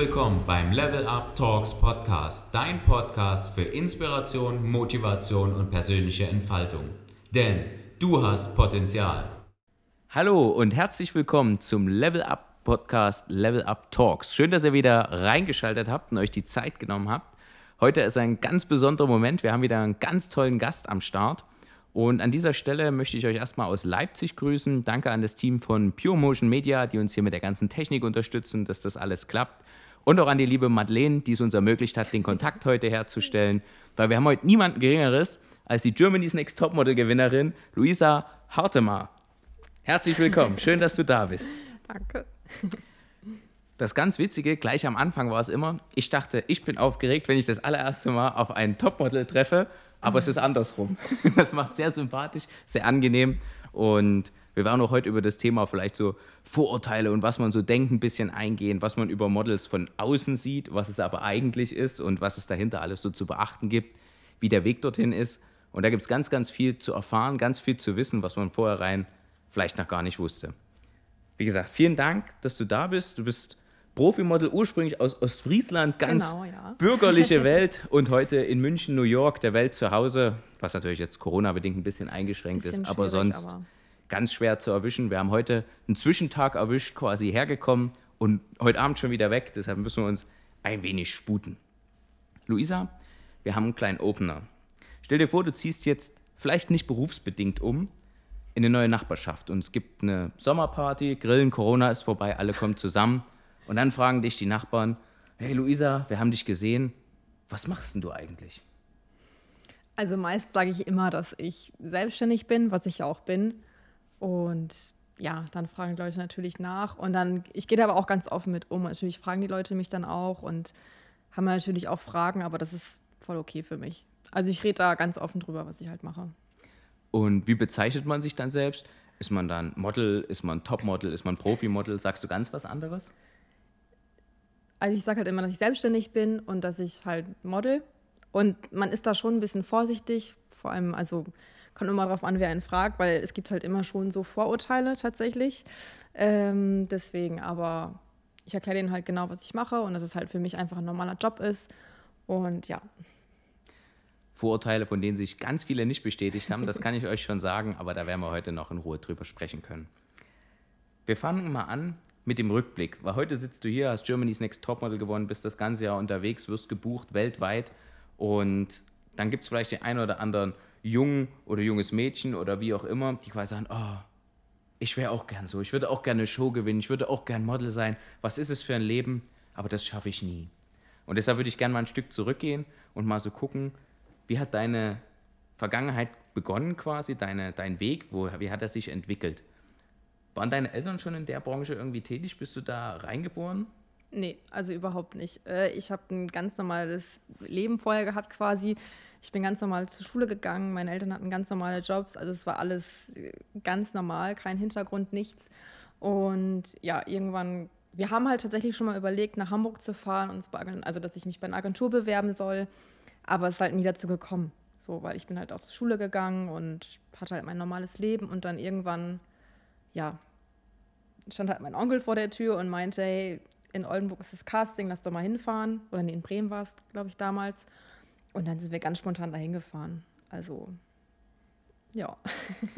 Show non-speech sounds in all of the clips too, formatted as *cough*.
willkommen beim Level Up Talks Podcast, dein Podcast für Inspiration, Motivation und persönliche Entfaltung. Denn du hast Potenzial. Hallo und herzlich willkommen zum Level Up Podcast Level Up Talks. Schön, dass ihr wieder reingeschaltet habt und euch die Zeit genommen habt. Heute ist ein ganz besonderer Moment. Wir haben wieder einen ganz tollen Gast am Start. Und an dieser Stelle möchte ich euch erstmal aus Leipzig grüßen. Danke an das Team von Pure Motion Media, die uns hier mit der ganzen Technik unterstützen, dass das alles klappt. Und auch an die liebe Madeleine, die es uns ermöglicht hat, den Kontakt heute herzustellen. Weil wir haben heute niemanden Geringeres als die Germany's Next Topmodel-Gewinnerin Luisa Hartemar. Herzlich willkommen. Schön, dass du da bist. Danke. Das ganz Witzige, gleich am Anfang war es immer, ich dachte, ich bin aufgeregt, wenn ich das allererste Mal auf einen Topmodel treffe aber es ist andersrum. *laughs* Das macht sehr sympathisch, sehr angenehm und wir werden auch heute über das Thema vielleicht so Vorurteile und was man so denkt ein bisschen eingehen, was man über Models von außen sieht, was es aber eigentlich ist und was es dahinter alles so zu beachten gibt, wie der Weg dorthin ist. Und da gibt es ganz, ganz viel zu erfahren, ganz viel zu wissen, was man vorher rein vielleicht noch gar nicht wusste. Wie gesagt, vielen Dank, dass du da bist. Du bist Profimodel ursprünglich aus Ostfriesland, ganz genau, ja. *laughs* bürgerliche Welt und heute in München, New York, der Welt zu Hause, was natürlich jetzt Corona-bedingt ein bisschen eingeschränkt bisschen ist, aber sonst aber ganz schwer zu erwischen. Wir haben heute einen Zwischentag erwischt, quasi hergekommen und heute Abend schon wieder weg, deshalb müssen wir uns ein wenig sputen. Luisa, wir haben einen kleinen Opener. Stell dir vor, du ziehst jetzt vielleicht nicht berufsbedingt um in eine neue Nachbarschaft und es gibt eine Sommerparty, Grillen, Corona ist vorbei, alle kommen zusammen und dann fragen dich die Nachbarn, hey Luisa, wir haben dich gesehen, was machst denn du eigentlich? Also meist sage ich immer, dass ich selbstständig bin, was ich auch bin. Und ja, dann fragen die Leute natürlich nach. Und dann, ich gehe da aber auch ganz offen mit um. Natürlich fragen die Leute mich dann auch und haben natürlich auch Fragen, aber das ist voll okay für mich. Also ich rede da ganz offen drüber, was ich halt mache. Und wie bezeichnet man sich dann selbst? Ist man dann Model, ist man Topmodel, ist man Profimodel? Sagst du ganz was anderes? Also ich sage halt immer, dass ich selbstständig bin und dass ich halt model. Und man ist da schon ein bisschen vorsichtig, vor allem, also kommt immer darauf an, wer einen fragt, weil es gibt halt immer schon so Vorurteile tatsächlich. Ähm, deswegen, aber ich erkläre denen halt genau, was ich mache und dass es halt für mich einfach ein normaler Job ist. Und ja. Vorurteile, von denen sich ganz viele nicht bestätigt haben, das kann ich *laughs* euch schon sagen, aber da werden wir heute noch in Ruhe drüber sprechen können. Wir fangen mal an mit dem Rückblick. Weil heute sitzt du hier, hast Germany's Next Topmodel gewonnen, bist das ganze Jahr unterwegs, wirst gebucht weltweit und dann gibt es vielleicht den einen oder anderen Jungen oder junges Mädchen oder wie auch immer, die quasi sagen, oh, ich wäre auch gern so, ich würde auch gerne eine Show gewinnen, ich würde auch gern Model sein. Was ist es für ein Leben? Aber das schaffe ich nie. Und deshalb würde ich gerne mal ein Stück zurückgehen und mal so gucken, wie hat deine Vergangenheit begonnen quasi, deine, dein Weg, wo, wie hat er sich entwickelt? Waren deine Eltern schon in der Branche irgendwie tätig? Bist du da reingeboren? Nee, also überhaupt nicht. Äh, ich habe ein ganz normales Leben vorher gehabt quasi. Ich bin ganz normal zur Schule gegangen, meine Eltern hatten ganz normale Jobs, also es war alles äh, ganz normal, kein Hintergrund, nichts. Und ja, irgendwann, wir haben halt tatsächlich schon mal überlegt, nach Hamburg zu fahren, und also dass ich mich bei einer Agentur bewerben soll, aber es ist halt nie dazu gekommen. So, weil ich bin halt auch zur Schule gegangen und hatte halt mein normales Leben und dann irgendwann ja, stand halt mein Onkel vor der Tür und meinte, hey, in Oldenburg ist das Casting, lass doch mal hinfahren. Oder nee, in Bremen war es, glaube ich, damals. Und dann sind wir ganz spontan dahin gefahren. Also, ja.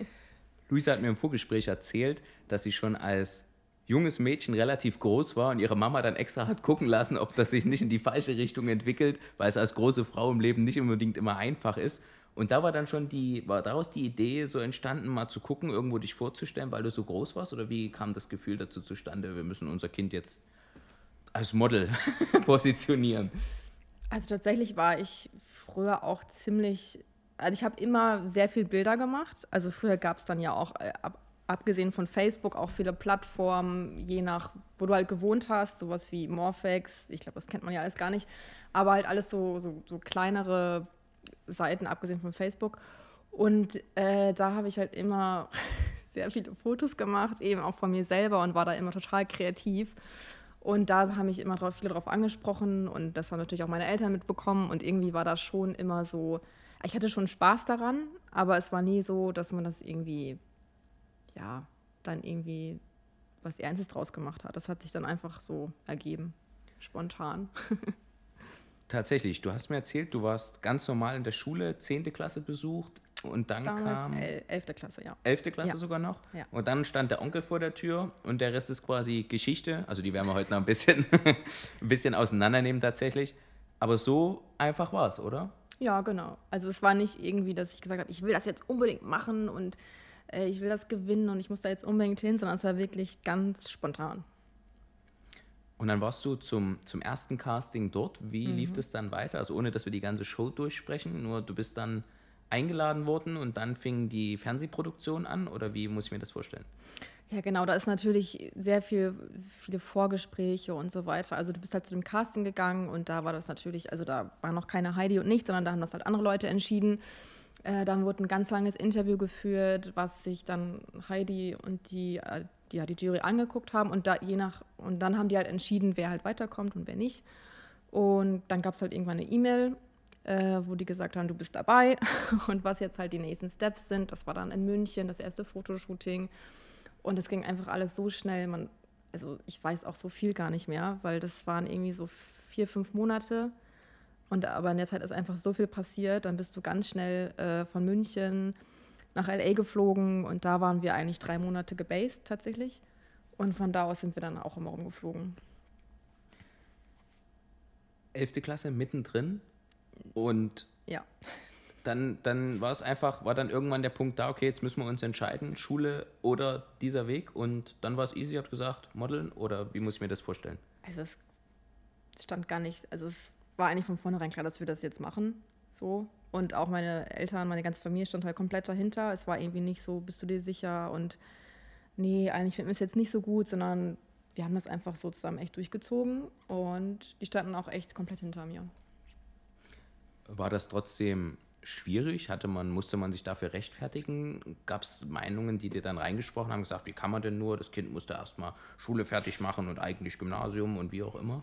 *laughs* Luisa hat mir im Vorgespräch erzählt, dass sie schon als junges Mädchen relativ groß war und ihre Mama dann extra hat gucken lassen, ob das sich nicht in die falsche Richtung entwickelt, weil es als große Frau im Leben nicht unbedingt immer einfach ist. Und da war dann schon die, war daraus die Idee so entstanden, mal zu gucken, irgendwo dich vorzustellen, weil du so groß warst? Oder wie kam das Gefühl dazu zustande, wir müssen unser Kind jetzt als Model *laughs* positionieren? Also tatsächlich war ich früher auch ziemlich, also ich habe immer sehr viel Bilder gemacht. Also früher gab es dann ja auch, äh, ab, abgesehen von Facebook, auch viele Plattformen, je nach, wo du halt gewohnt hast, sowas wie Morphex, ich glaube, das kennt man ja alles gar nicht, aber halt alles so, so, so kleinere Seiten, abgesehen von Facebook. Und äh, da habe ich halt immer *laughs* sehr viele Fotos gemacht, eben auch von mir selber und war da immer total kreativ. Und da haben mich immer drauf, viele drauf angesprochen und das haben natürlich auch meine Eltern mitbekommen. Und irgendwie war das schon immer so, ich hatte schon Spaß daran, aber es war nie so, dass man das irgendwie, ja, dann irgendwie was Ernstes draus gemacht hat. Das hat sich dann einfach so ergeben. spontan. *laughs* Tatsächlich, du hast mir erzählt, du warst ganz normal in der Schule, 10. Klasse besucht und dann Damals kam el 11. Klasse, ja. 11. Klasse Ja. sogar noch. Ja. Und dann stand der Onkel vor der Tür und der Rest ist quasi Geschichte. Also die werden wir heute noch ein bisschen, *laughs* ein bisschen auseinandernehmen tatsächlich. Aber so einfach war es, oder? Ja, genau. Also es war nicht irgendwie, dass ich gesagt habe, ich will das jetzt unbedingt machen und äh, ich will das gewinnen und ich muss da jetzt unbedingt hin, sondern es war wirklich ganz spontan. Und dann warst du zum, zum ersten Casting dort. Wie Mhm. lief das dann weiter? Also ohne, dass wir die ganze Show durchsprechen, nur du bist dann eingeladen worden und dann fing die Fernsehproduktion an oder wie muss ich mir das vorstellen? Ja, genau, da ist natürlich sehr viel, viele Vorgespräche und so weiter. Also du bist halt zu dem Casting gegangen und da war das natürlich, also da war noch keine Heidi und nicht, sondern da haben das halt andere Leute entschieden. Äh, dann wurde ein ganz langes Interview geführt, was sich dann Heidi und die, äh, die, ja, die Jury angeguckt haben und da je nach, und dann haben die halt entschieden, wer halt weiterkommt und wer nicht. Und dann gab es halt irgendwann eine E-Mail, äh, wo die gesagt haben, du bist dabei *laughs* und was jetzt halt die nächsten Steps sind. Das war dann in München, das erste Fotoshooting. Und es ging einfach alles so schnell. Man, also ich weiß auch so viel gar nicht mehr, weil das waren irgendwie so vier, fünf Monate. Und aber in der Zeit ist einfach so viel passiert. Dann bist du ganz schnell äh, von München nach LA geflogen und da waren wir eigentlich drei Monate gebased tatsächlich. Und von da aus sind wir dann auch immer rumgeflogen. 11. Klasse mittendrin und Ja. dann, dann war es einfach, war dann irgendwann der Punkt da, okay, jetzt müssen wir uns entscheiden, Schule oder dieser Weg und dann war es easy, habt gesagt, modeln oder wie muss ich mir das vorstellen? Also es stand gar nicht, also es war eigentlich von vornherein klar, dass wir das jetzt machen. So. Und auch meine Eltern, meine ganze Familie stand halt komplett dahinter. Es war irgendwie nicht so, bist du dir sicher? Und nee, eigentlich finden wir es jetzt nicht so gut, sondern wir haben das einfach so zusammen echt durchgezogen und die standen auch echt komplett hinter mir. War das trotzdem schwierig? Hatte man, musste man sich dafür rechtfertigen? Gab es Meinungen, die dir dann reingesprochen haben, gesagt, wie kann man denn nur? Das Kind musste erstmal Schule fertig machen und eigentlich Gymnasium und wie auch immer.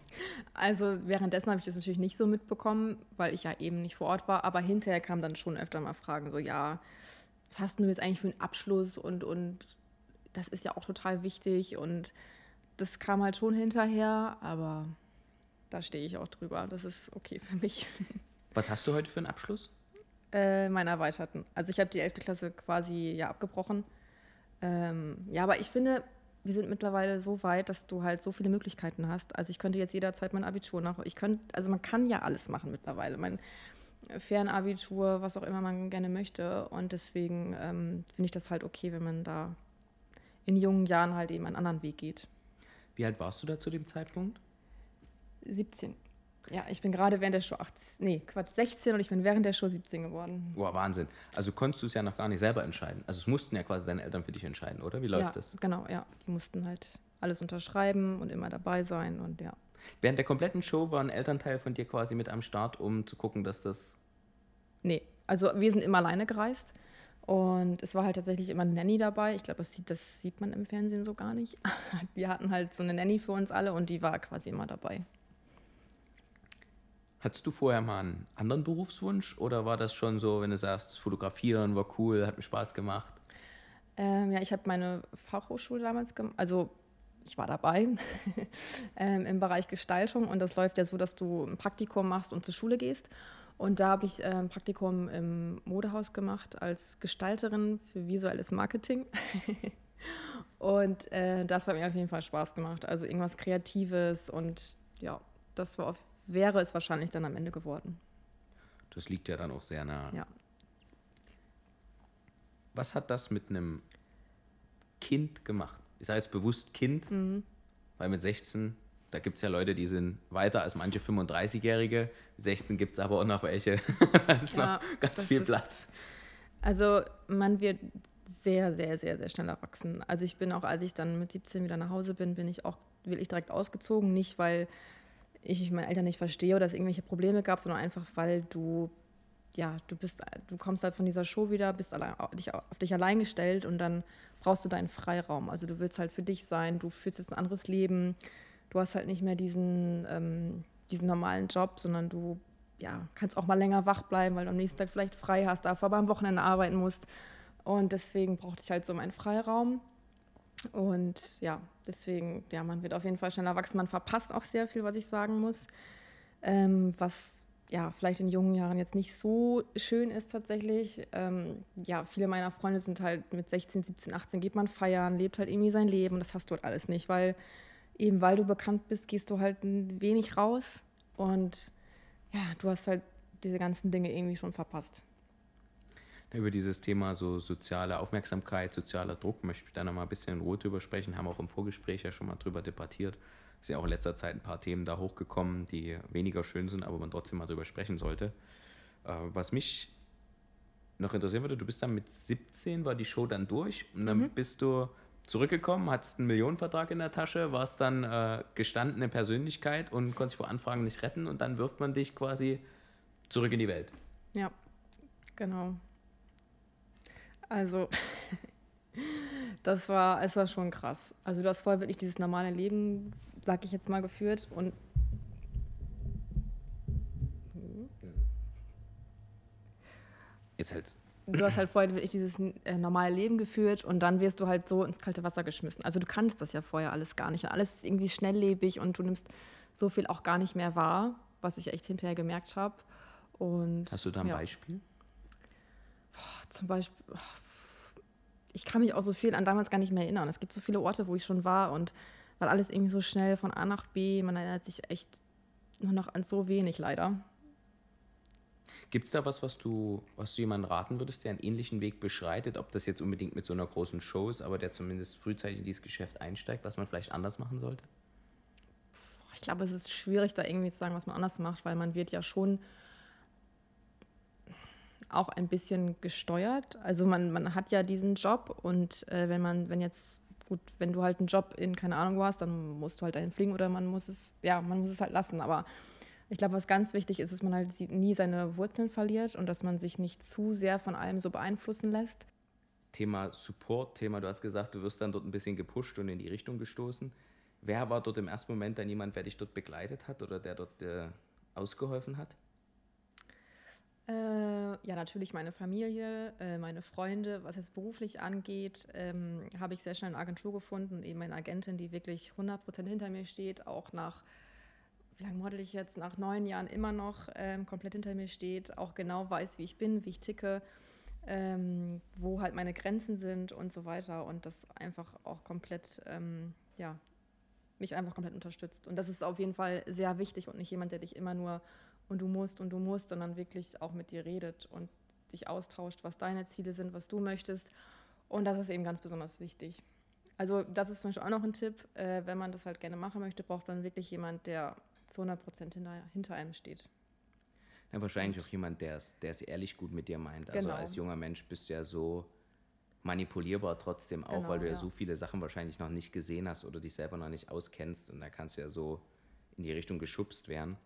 Also währenddessen habe ich das natürlich nicht so mitbekommen, weil ich ja eben nicht vor Ort war. Aber hinterher kamen dann schon öfter mal Fragen, so ja, was hast du jetzt eigentlich für einen Abschluss und, und das ist ja auch total wichtig. Und das kam halt schon hinterher, aber da stehe ich auch drüber. Das ist okay für mich. *laughs* Was hast du heute für einen Abschluss? Äh, meinen Erweiterten. Also ich habe die 11. Klasse quasi ja abgebrochen. Ähm, ja, aber ich finde, wir sind mittlerweile so weit, dass du halt so viele Möglichkeiten hast. Also ich könnte jetzt jederzeit mein Abitur nach. Ich könnte, also man kann ja alles machen mittlerweile. Mein Fernabitur, was auch immer man gerne möchte. Und deswegen ähm, finde ich das halt okay, wenn man da in jungen Jahren halt eben einen anderen Weg geht. Wie alt warst du da zu dem Zeitpunkt? 17. Ja, ich bin gerade während der Show 18, nee, Quatsch, 16 und ich bin während der Show 17 geworden. Boah, Wahnsinn. Also konntest du es ja noch gar nicht selber entscheiden. Also es mussten ja quasi deine Eltern für dich entscheiden, oder? Wie läuft ja, das? Genau, ja. Die mussten halt alles unterschreiben und immer dabei sein und ja. Während der kompletten Show war ein Elternteil von dir quasi mit am Start, um zu gucken, dass das. Nee, also wir sind immer alleine gereist und es war halt tatsächlich immer eine Nanny dabei. Ich glaube, das sieht, das sieht man im Fernsehen so gar nicht. *laughs* Wir hatten halt so eine Nanny für uns alle und die war quasi immer dabei. Hattest du vorher mal einen anderen Berufswunsch oder war das schon so, wenn du sagst, das Fotografieren war cool, hat mir Spaß gemacht? Ähm, ja, ich habe meine Fachhochschule damals gemacht, also ich war dabei *laughs* ähm, im Bereich Gestaltung und das läuft ja so, dass du ein Praktikum machst und zur Schule gehst. Und da habe ich ein Praktikum im Modehaus gemacht als Gestalterin für visuelles Marketing. *laughs* und äh, das hat mir auf jeden Fall Spaß gemacht. Also irgendwas Kreatives und ja, das war auf, wäre es wahrscheinlich dann am Ende geworden. Das liegt ja dann auch sehr nah. Ja. Was hat das mit einem Kind gemacht? Ich sage jetzt bewusst Kind, Mhm. weil mit 16, da gibt es ja Leute, die sind weiter als manche 35-Jährige. 16 gibt es aber auch noch welche. *laughs* da ist Ja, noch ganz viel ist- Platz. Also man wird sehr, sehr, sehr, sehr schnell erwachsen. Also ich bin auch, als ich dann mit 17 wieder nach Hause bin, bin ich auch wirklich direkt ausgezogen. Nicht, weil ich meine Eltern nicht verstehe oder es irgendwelche Probleme gab, sondern einfach, weil du, ja, du bist, du kommst halt von dieser Show wieder, bist allein, auf, dich, auf dich allein gestellt und dann brauchst du deinen Freiraum. Also du willst halt für dich sein, du führst jetzt ein anderes Leben. Du hast halt nicht mehr diesen, ähm, diesen normalen Job, sondern du ja, kannst auch mal länger wach bleiben, weil du am nächsten Tag vielleicht frei hast, dafür aber am Wochenende arbeiten musst. Und deswegen brauchte ich halt so meinen Freiraum. Und ja, deswegen, ja, man wird auf jeden Fall schneller wachsen. Man verpasst auch sehr viel, was ich sagen muss. Ähm, was ja vielleicht in jungen Jahren jetzt nicht so schön ist tatsächlich. Ähm, ja, viele meiner Freunde sind halt mit 16, 17, 18 geht man feiern, lebt halt irgendwie sein Leben. Das hast du halt alles nicht, weil eben weil du bekannt bist, gehst du halt ein wenig raus und ja, du hast halt diese ganzen Dinge irgendwie schon verpasst. Über dieses Thema so soziale Aufmerksamkeit, sozialer Druck möchte ich da noch mal ein bisschen in Ruhe drüber sprechen. Haben auch im Vorgespräch ja schon mal drüber debattiert. Es sind ja auch in letzter Zeit ein paar Themen da hochgekommen, die weniger schön sind, aber man trotzdem mal drüber sprechen sollte. Äh, was mich noch interessieren würde, du bist dann mit 17, war die Show dann durch und dann mhm. bist du zurückgekommen, hattest einen Millionenvertrag in der Tasche, warst dann äh, gestandene Persönlichkeit und konntest vor Anfragen nicht retten und dann wirft man dich quasi zurück in die Welt. Ja, genau. Also, *laughs* das war, es war schon krass. Also, du hast vorher wirklich dieses normale Leben, sag ich jetzt mal, geführt und. Jetzt halt. Du hast halt vorher wirklich dieses äh, normale Leben geführt und dann wirst du halt so ins kalte Wasser geschmissen. Also, du kannst das ja vorher alles gar nicht. Alles ist irgendwie schnelllebig und du nimmst so viel auch gar nicht mehr wahr, was ich echt hinterher gemerkt habe. Hast du da ein ja. Beispiel? Zum Beispiel, ich kann mich auch so viel an damals gar nicht mehr erinnern. Es gibt so viele Orte, wo ich schon war und weil alles irgendwie so schnell von A nach B, man erinnert sich echt nur noch an so wenig leider. Gibt es da was, was du, was du jemandem raten würdest, der einen ähnlichen Weg beschreitet, ob das jetzt unbedingt mit so einer großen Show ist, aber der zumindest frühzeitig in dieses Geschäft einsteigt, was man vielleicht anders machen sollte? Ich glaube, es ist schwierig, da irgendwie zu sagen, was man anders macht, weil man wird ja schon auch ein bisschen gesteuert. Also man, man hat ja diesen Job und äh, wenn man, wenn jetzt, gut, wenn du halt einen Job in, keine Ahnung, hast, dann musst du halt dahin fliegen oder man muss es, ja, man muss es halt lassen. Aber ich glaube, was ganz wichtig ist, ist, dass man halt nie seine Wurzeln verliert und dass man sich nicht zu sehr von allem so beeinflussen lässt. Thema Support, Thema, du hast gesagt, du wirst dann dort ein bisschen gepusht und in die Richtung gestoßen. Wer war dort im ersten Moment dann jemand, der dich dort begleitet hat oder der dort äh, ausgeholfen hat? Äh, ja, natürlich meine Familie, äh, meine Freunde. Was es beruflich angeht, ähm, habe ich sehr schnell eine Agentur gefunden, eben eine Agentin, die wirklich 100% hinter mir steht, auch nach, wie lange model ich jetzt, nach neun Jahren immer noch ähm, komplett hinter mir steht, auch genau weiß, wie ich bin, wie ich ticke, ähm, wo halt meine Grenzen sind und so weiter und das einfach auch komplett, ähm, ja, mich einfach komplett unterstützt. Und das ist auf jeden Fall sehr wichtig und nicht jemand, der dich immer nur und du musst und du musst, sondern wirklich auch mit dir redet und dich austauscht, was deine Ziele sind, was du möchtest. Und das ist eben ganz besonders wichtig. Also das ist zum Beispiel auch noch ein Tipp, äh, wenn man das halt gerne machen möchte, braucht man wirklich jemand, der zu 100 Prozent hinter, hinter einem steht. Ja, wahrscheinlich auch jemand, der es ehrlich gut mit dir meint. Also genau. als junger Mensch bist du ja so manipulierbar trotzdem auch, genau, weil du ja, ja, so viele Sachen wahrscheinlich noch nicht gesehen hast oder dich selber noch nicht auskennst und da kannst du ja so in die Richtung geschubst werden.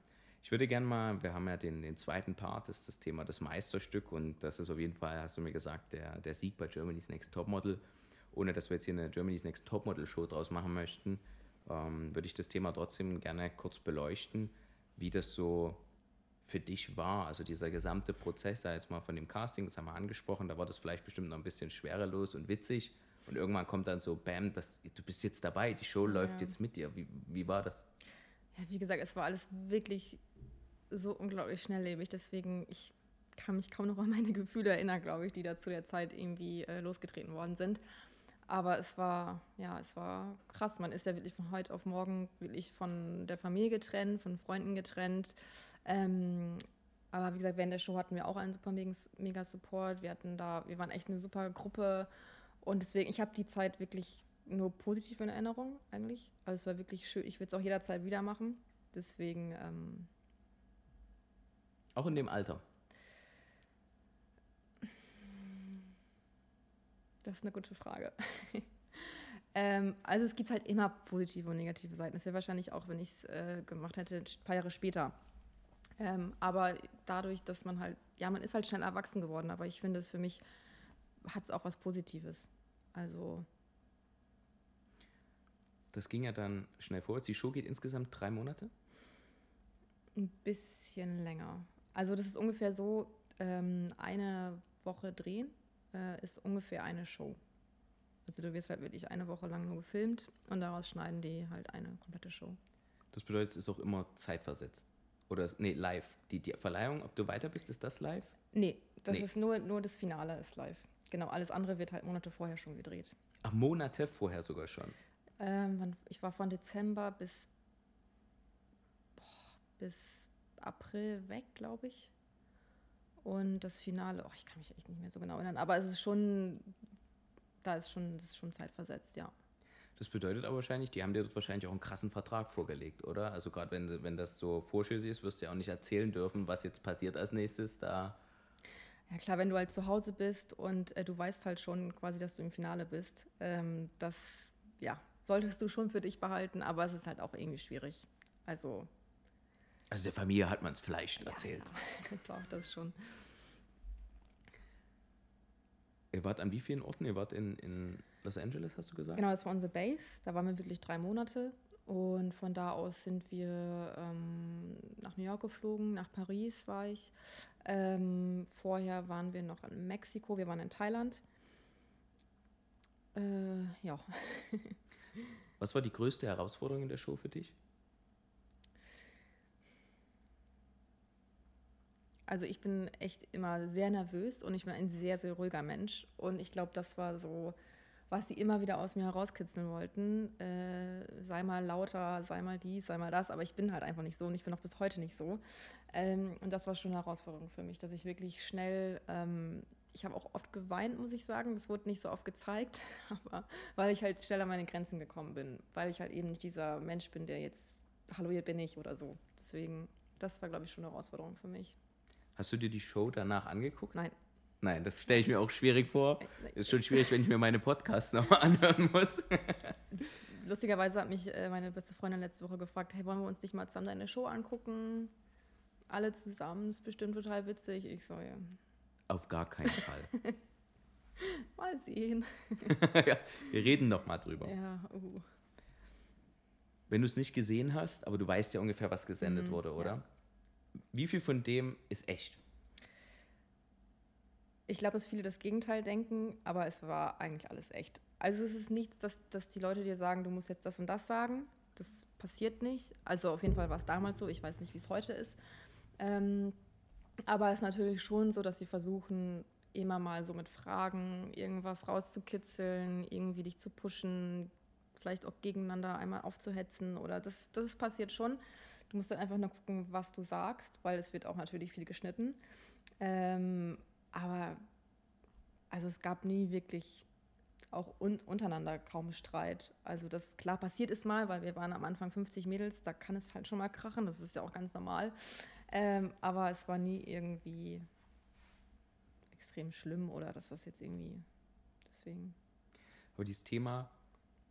Ich würde gerne mal, wir haben ja den, den zweiten Part, das ist das Thema das Meisterstück und das ist auf jeden Fall, hast du mir gesagt, der, der Sieg bei Germany's Next Topmodel. Ohne dass wir jetzt hier eine Germany's Next Topmodel Show draus machen möchten, ähm, würde ich das Thema trotzdem gerne kurz beleuchten, wie das so für dich war. Also dieser gesamte Prozess, sei jetzt mal von dem Casting, das haben wir angesprochen, da war das vielleicht bestimmt noch ein bisschen schwerelos und witzig. Und irgendwann kommt dann so, bam, das, du bist jetzt dabei, die Show ja. läuft jetzt mit dir. Wie, wie war das? Ja, wie gesagt, es war alles wirklich so unglaublich schnelllebig. Deswegen, ich kann mich kaum noch an meine *laughs* Gefühle erinnern, glaube ich, die da zu der Zeit irgendwie äh, losgetreten worden sind. Aber es war, ja, es war krass. Man ist ja wirklich von heute auf morgen wirklich von der Familie getrennt, von Freunden getrennt. Ähm, aber wie gesagt, während der Show hatten wir auch einen super mega Support. Wir hatten da, wir waren echt eine super Gruppe. Und deswegen, ich habe die Zeit wirklich nur positiv in Erinnerung eigentlich. Also es war wirklich schön. Ich würde es auch jederzeit wieder machen. Deswegen, ähm, auch in dem Alter? Das ist eine gute Frage. *laughs* ähm, also es gibt halt immer positive und negative Seiten. Das wäre wahrscheinlich auch, wenn ich es äh, gemacht hätte, ein paar Jahre später. Ähm, aber dadurch, dass man halt, ja, man ist halt schnell erwachsen geworden, aber ich finde es für mich hat es auch was Positives. Also. Das ging ja dann schnell vorwärts. Die Show geht insgesamt drei Monate? Ein bisschen länger. Also das ist ungefähr so, ähm, eine Woche drehen äh, ist ungefähr eine Show. Also du wirst halt wirklich eine Woche lang nur gefilmt und daraus schneiden die halt eine komplette Show. Das bedeutet, es ist auch immer zeitversetzt. Oder, nee, live. Die, die Verleihung, ob du weiter bist, ist das live? Nee, das Nee. ist nur, nur das Finale ist live. Genau, alles andere wird halt Monate vorher schon gedreht. Ach, Monate vorher sogar schon. Ähm, ich war von Dezember bis, boah, bis April weg, glaube ich. Und das Finale, oh, ich kann mich echt nicht mehr so genau erinnern, aber es ist schon, da ist schon, das ist schon zeitversetzt, ja. Das bedeutet aber wahrscheinlich, die haben dir dort wahrscheinlich auch einen krassen Vertrag vorgelegt, oder? Also gerade wenn, wenn das so vorschüssig ist, wirst du ja auch nicht erzählen dürfen, was jetzt passiert als nächstes. Da Ja klar, wenn du halt zu Hause bist und äh, du weißt halt schon quasi, dass du im Finale bist, ähm, das, ja, solltest du schon für dich behalten, aber es ist halt auch irgendwie schwierig. Also, Also der Familie hat man es vielleicht erzählt. ja, *laughs* klar, das schon. Ihr wart an wie vielen Orten? Ihr wart in, in Los Angeles, hast du gesagt? Genau, das war unsere Base. Da waren wir wirklich drei Monate. Und von da aus sind wir ähm, nach New York geflogen, nach Paris war ich. Ähm, vorher waren wir noch in Mexiko, wir waren in Thailand. Äh, ja, *laughs* Was war die größte Herausforderung in der Show für dich? Also ich bin echt immer sehr nervös und ich bin ein sehr, sehr ruhiger Mensch. Und ich glaube, das war so, was sie immer wieder aus mir herauskitzeln wollten. Äh, sei mal lauter, sei mal dies, sei mal das. Aber ich bin halt einfach nicht so und ich bin auch bis heute nicht so. Ähm, und das war schon eine Herausforderung für mich, dass ich wirklich schnell, ähm, ich habe auch oft geweint, muss ich sagen. Das wurde nicht so oft gezeigt, *laughs* aber weil ich halt schnell an meine Grenzen gekommen bin. Weil ich halt eben nicht dieser Mensch bin, der jetzt, hallo, hier bin ich oder so. Deswegen, das war, glaube ich, schon eine Herausforderung für mich. Hast du dir die Show danach angeguckt? Nein, Nein, das stelle ich mir auch schwierig vor. Nein. Ist schon schwierig, wenn ich mir meine Podcasts nochmal *laughs* anhören muss. *laughs* Lustigerweise hat mich äh, meine beste Freundin letzte Woche gefragt, hey, wollen wir uns nicht mal zusammen deine Show angucken? Alle zusammen, ist bestimmt total witzig. Ich so, ja, Auf gar keinen Fall. *laughs* mal sehen. ja, wir reden nochmal drüber. Ja, uh. Wenn du es nicht gesehen hast, aber du weißt ja ungefähr, was gesendet wurde, oder? Wie viel von dem ist echt? Ich glaube, dass viele das Gegenteil denken, aber es war eigentlich alles echt. Also es ist nichts, dass, dass die Leute dir sagen, du musst jetzt das und das sagen. Das passiert nicht. Also auf jeden Fall war es damals so. Ich weiß nicht, wie es heute ist. Ähm, aber es ist natürlich schon so, dass sie versuchen, immer mal so mit Fragen irgendwas rauszukitzeln, irgendwie dich zu pushen, vielleicht auch gegeneinander einmal aufzuhetzen oder das, das passiert schon. Du musst dann einfach nur gucken, was du sagst, weil es wird auch natürlich viel geschnitten. Ähm, aber also es gab nie wirklich auch un untereinander kaum Streit. Also das klar passiert ist mal, weil wir waren am Anfang 50 Mädels, da kann es halt schon mal krachen, das ist ja auch ganz normal. Ähm, aber es war nie irgendwie extrem schlimm oder dass das jetzt irgendwie deswegen. Aber dieses Thema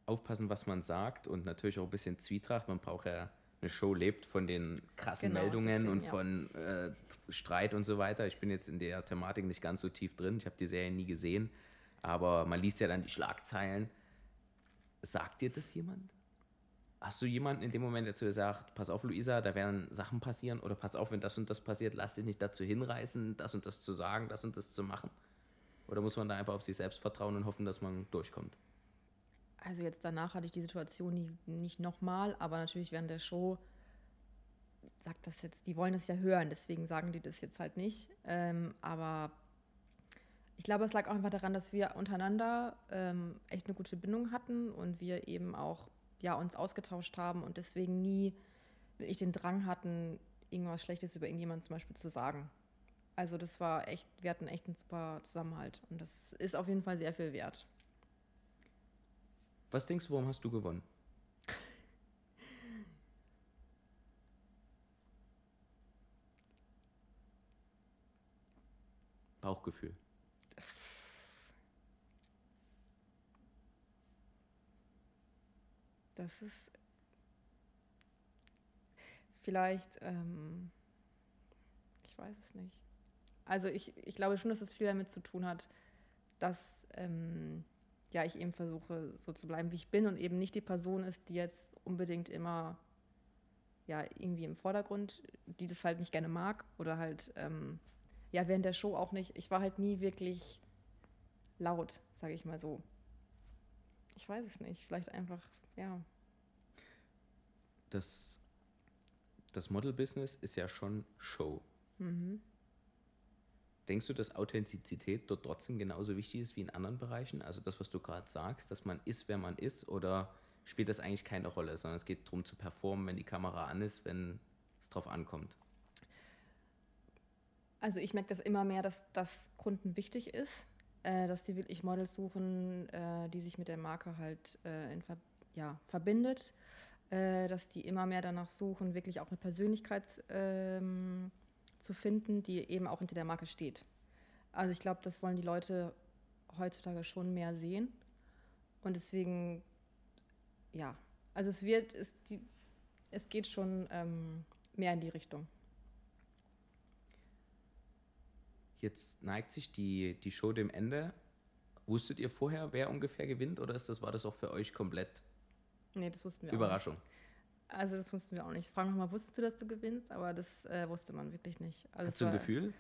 aufpassen, was man sagt und natürlich auch ein bisschen Zwietracht. Man braucht ja, eine Show lebt von den krassen Genau, Meldungen deswegen, und ja. von äh, Streit und so weiter. Ich bin jetzt in der Thematik nicht ganz so tief drin. Ich habe die Serie nie gesehen. Aber man liest ja dann die Schlagzeilen. Sagt dir das jemand? Hast du jemanden in dem Moment, der zu dir sagt, pass auf, Luisa, da werden Sachen passieren oder pass auf, wenn das und das passiert, lass dich nicht dazu hinreißen, das und das zu sagen, das und das zu machen? Oder muss man da einfach auf sich selbst vertrauen und hoffen, dass man durchkommt? Also jetzt danach hatte ich die Situation nie, nicht nochmal, aber natürlich während der Show sagt das jetzt, die wollen das ja hören, deswegen sagen die das jetzt halt nicht. Ähm, aber ich glaube, es lag auch einfach daran, dass wir untereinander ähm, echt eine gute Bindung hatten und wir eben auch ja, uns ausgetauscht haben und deswegen nie wirklich den Drang hatten, irgendwas Schlechtes über irgendjemanden zum Beispiel zu sagen. Also das war echt, wir hatten echt einen super Zusammenhalt und das ist auf jeden Fall sehr viel wert. Was denkst du, warum hast du gewonnen? Bauchgefühl. Das ist vielleicht, ähm, ich weiß es nicht. Also ich, ich glaube schon, dass es viel damit zu tun hat, dass ähm, ja, ich eben versuche, so zu bleiben, wie ich bin und eben nicht die Person ist, die jetzt unbedingt immer ja, irgendwie im Vordergrund, die das halt nicht gerne mag oder halt, ähm, ja, während der Show auch nicht. Ich war halt nie wirklich laut, sage ich mal so. Ich weiß es nicht. Vielleicht einfach, ja. Das, das Model-Business ist ja schon Show. Mhm. Denkst du, dass Authentizität dort trotzdem genauso wichtig ist wie in anderen Bereichen? Also das, was du gerade sagst, dass man ist, wer man ist, oder spielt das eigentlich keine Rolle, sondern es geht darum zu performen, wenn die Kamera an ist, wenn es drauf ankommt? Also ich merke das immer mehr, dass das Kunden wichtig ist, äh, dass die wirklich Models suchen, äh, die sich mit der Marke halt äh, Ver ja, verbindet, äh, dass die immer mehr danach suchen, wirklich auch eine Persönlichkeit ähm, zu finden, die eben auch hinter der Marke steht. Also ich glaube, das wollen die Leute heutzutage schon mehr sehen. Und deswegen, ja, also es wird, es, die, es geht schon ähm, mehr in die Richtung. Jetzt neigt sich die, die Show dem Ende. Wusstet ihr vorher, wer ungefähr gewinnt oder ist das, war das auch für euch komplett nee, das wussten wir Überraschung? Auch nicht. Also das wussten wir auch nicht. Fragen nochmal, wusstest du, dass du gewinnst? Aber das äh, wusste man wirklich nicht. Also Hast du ein war, Gefühl?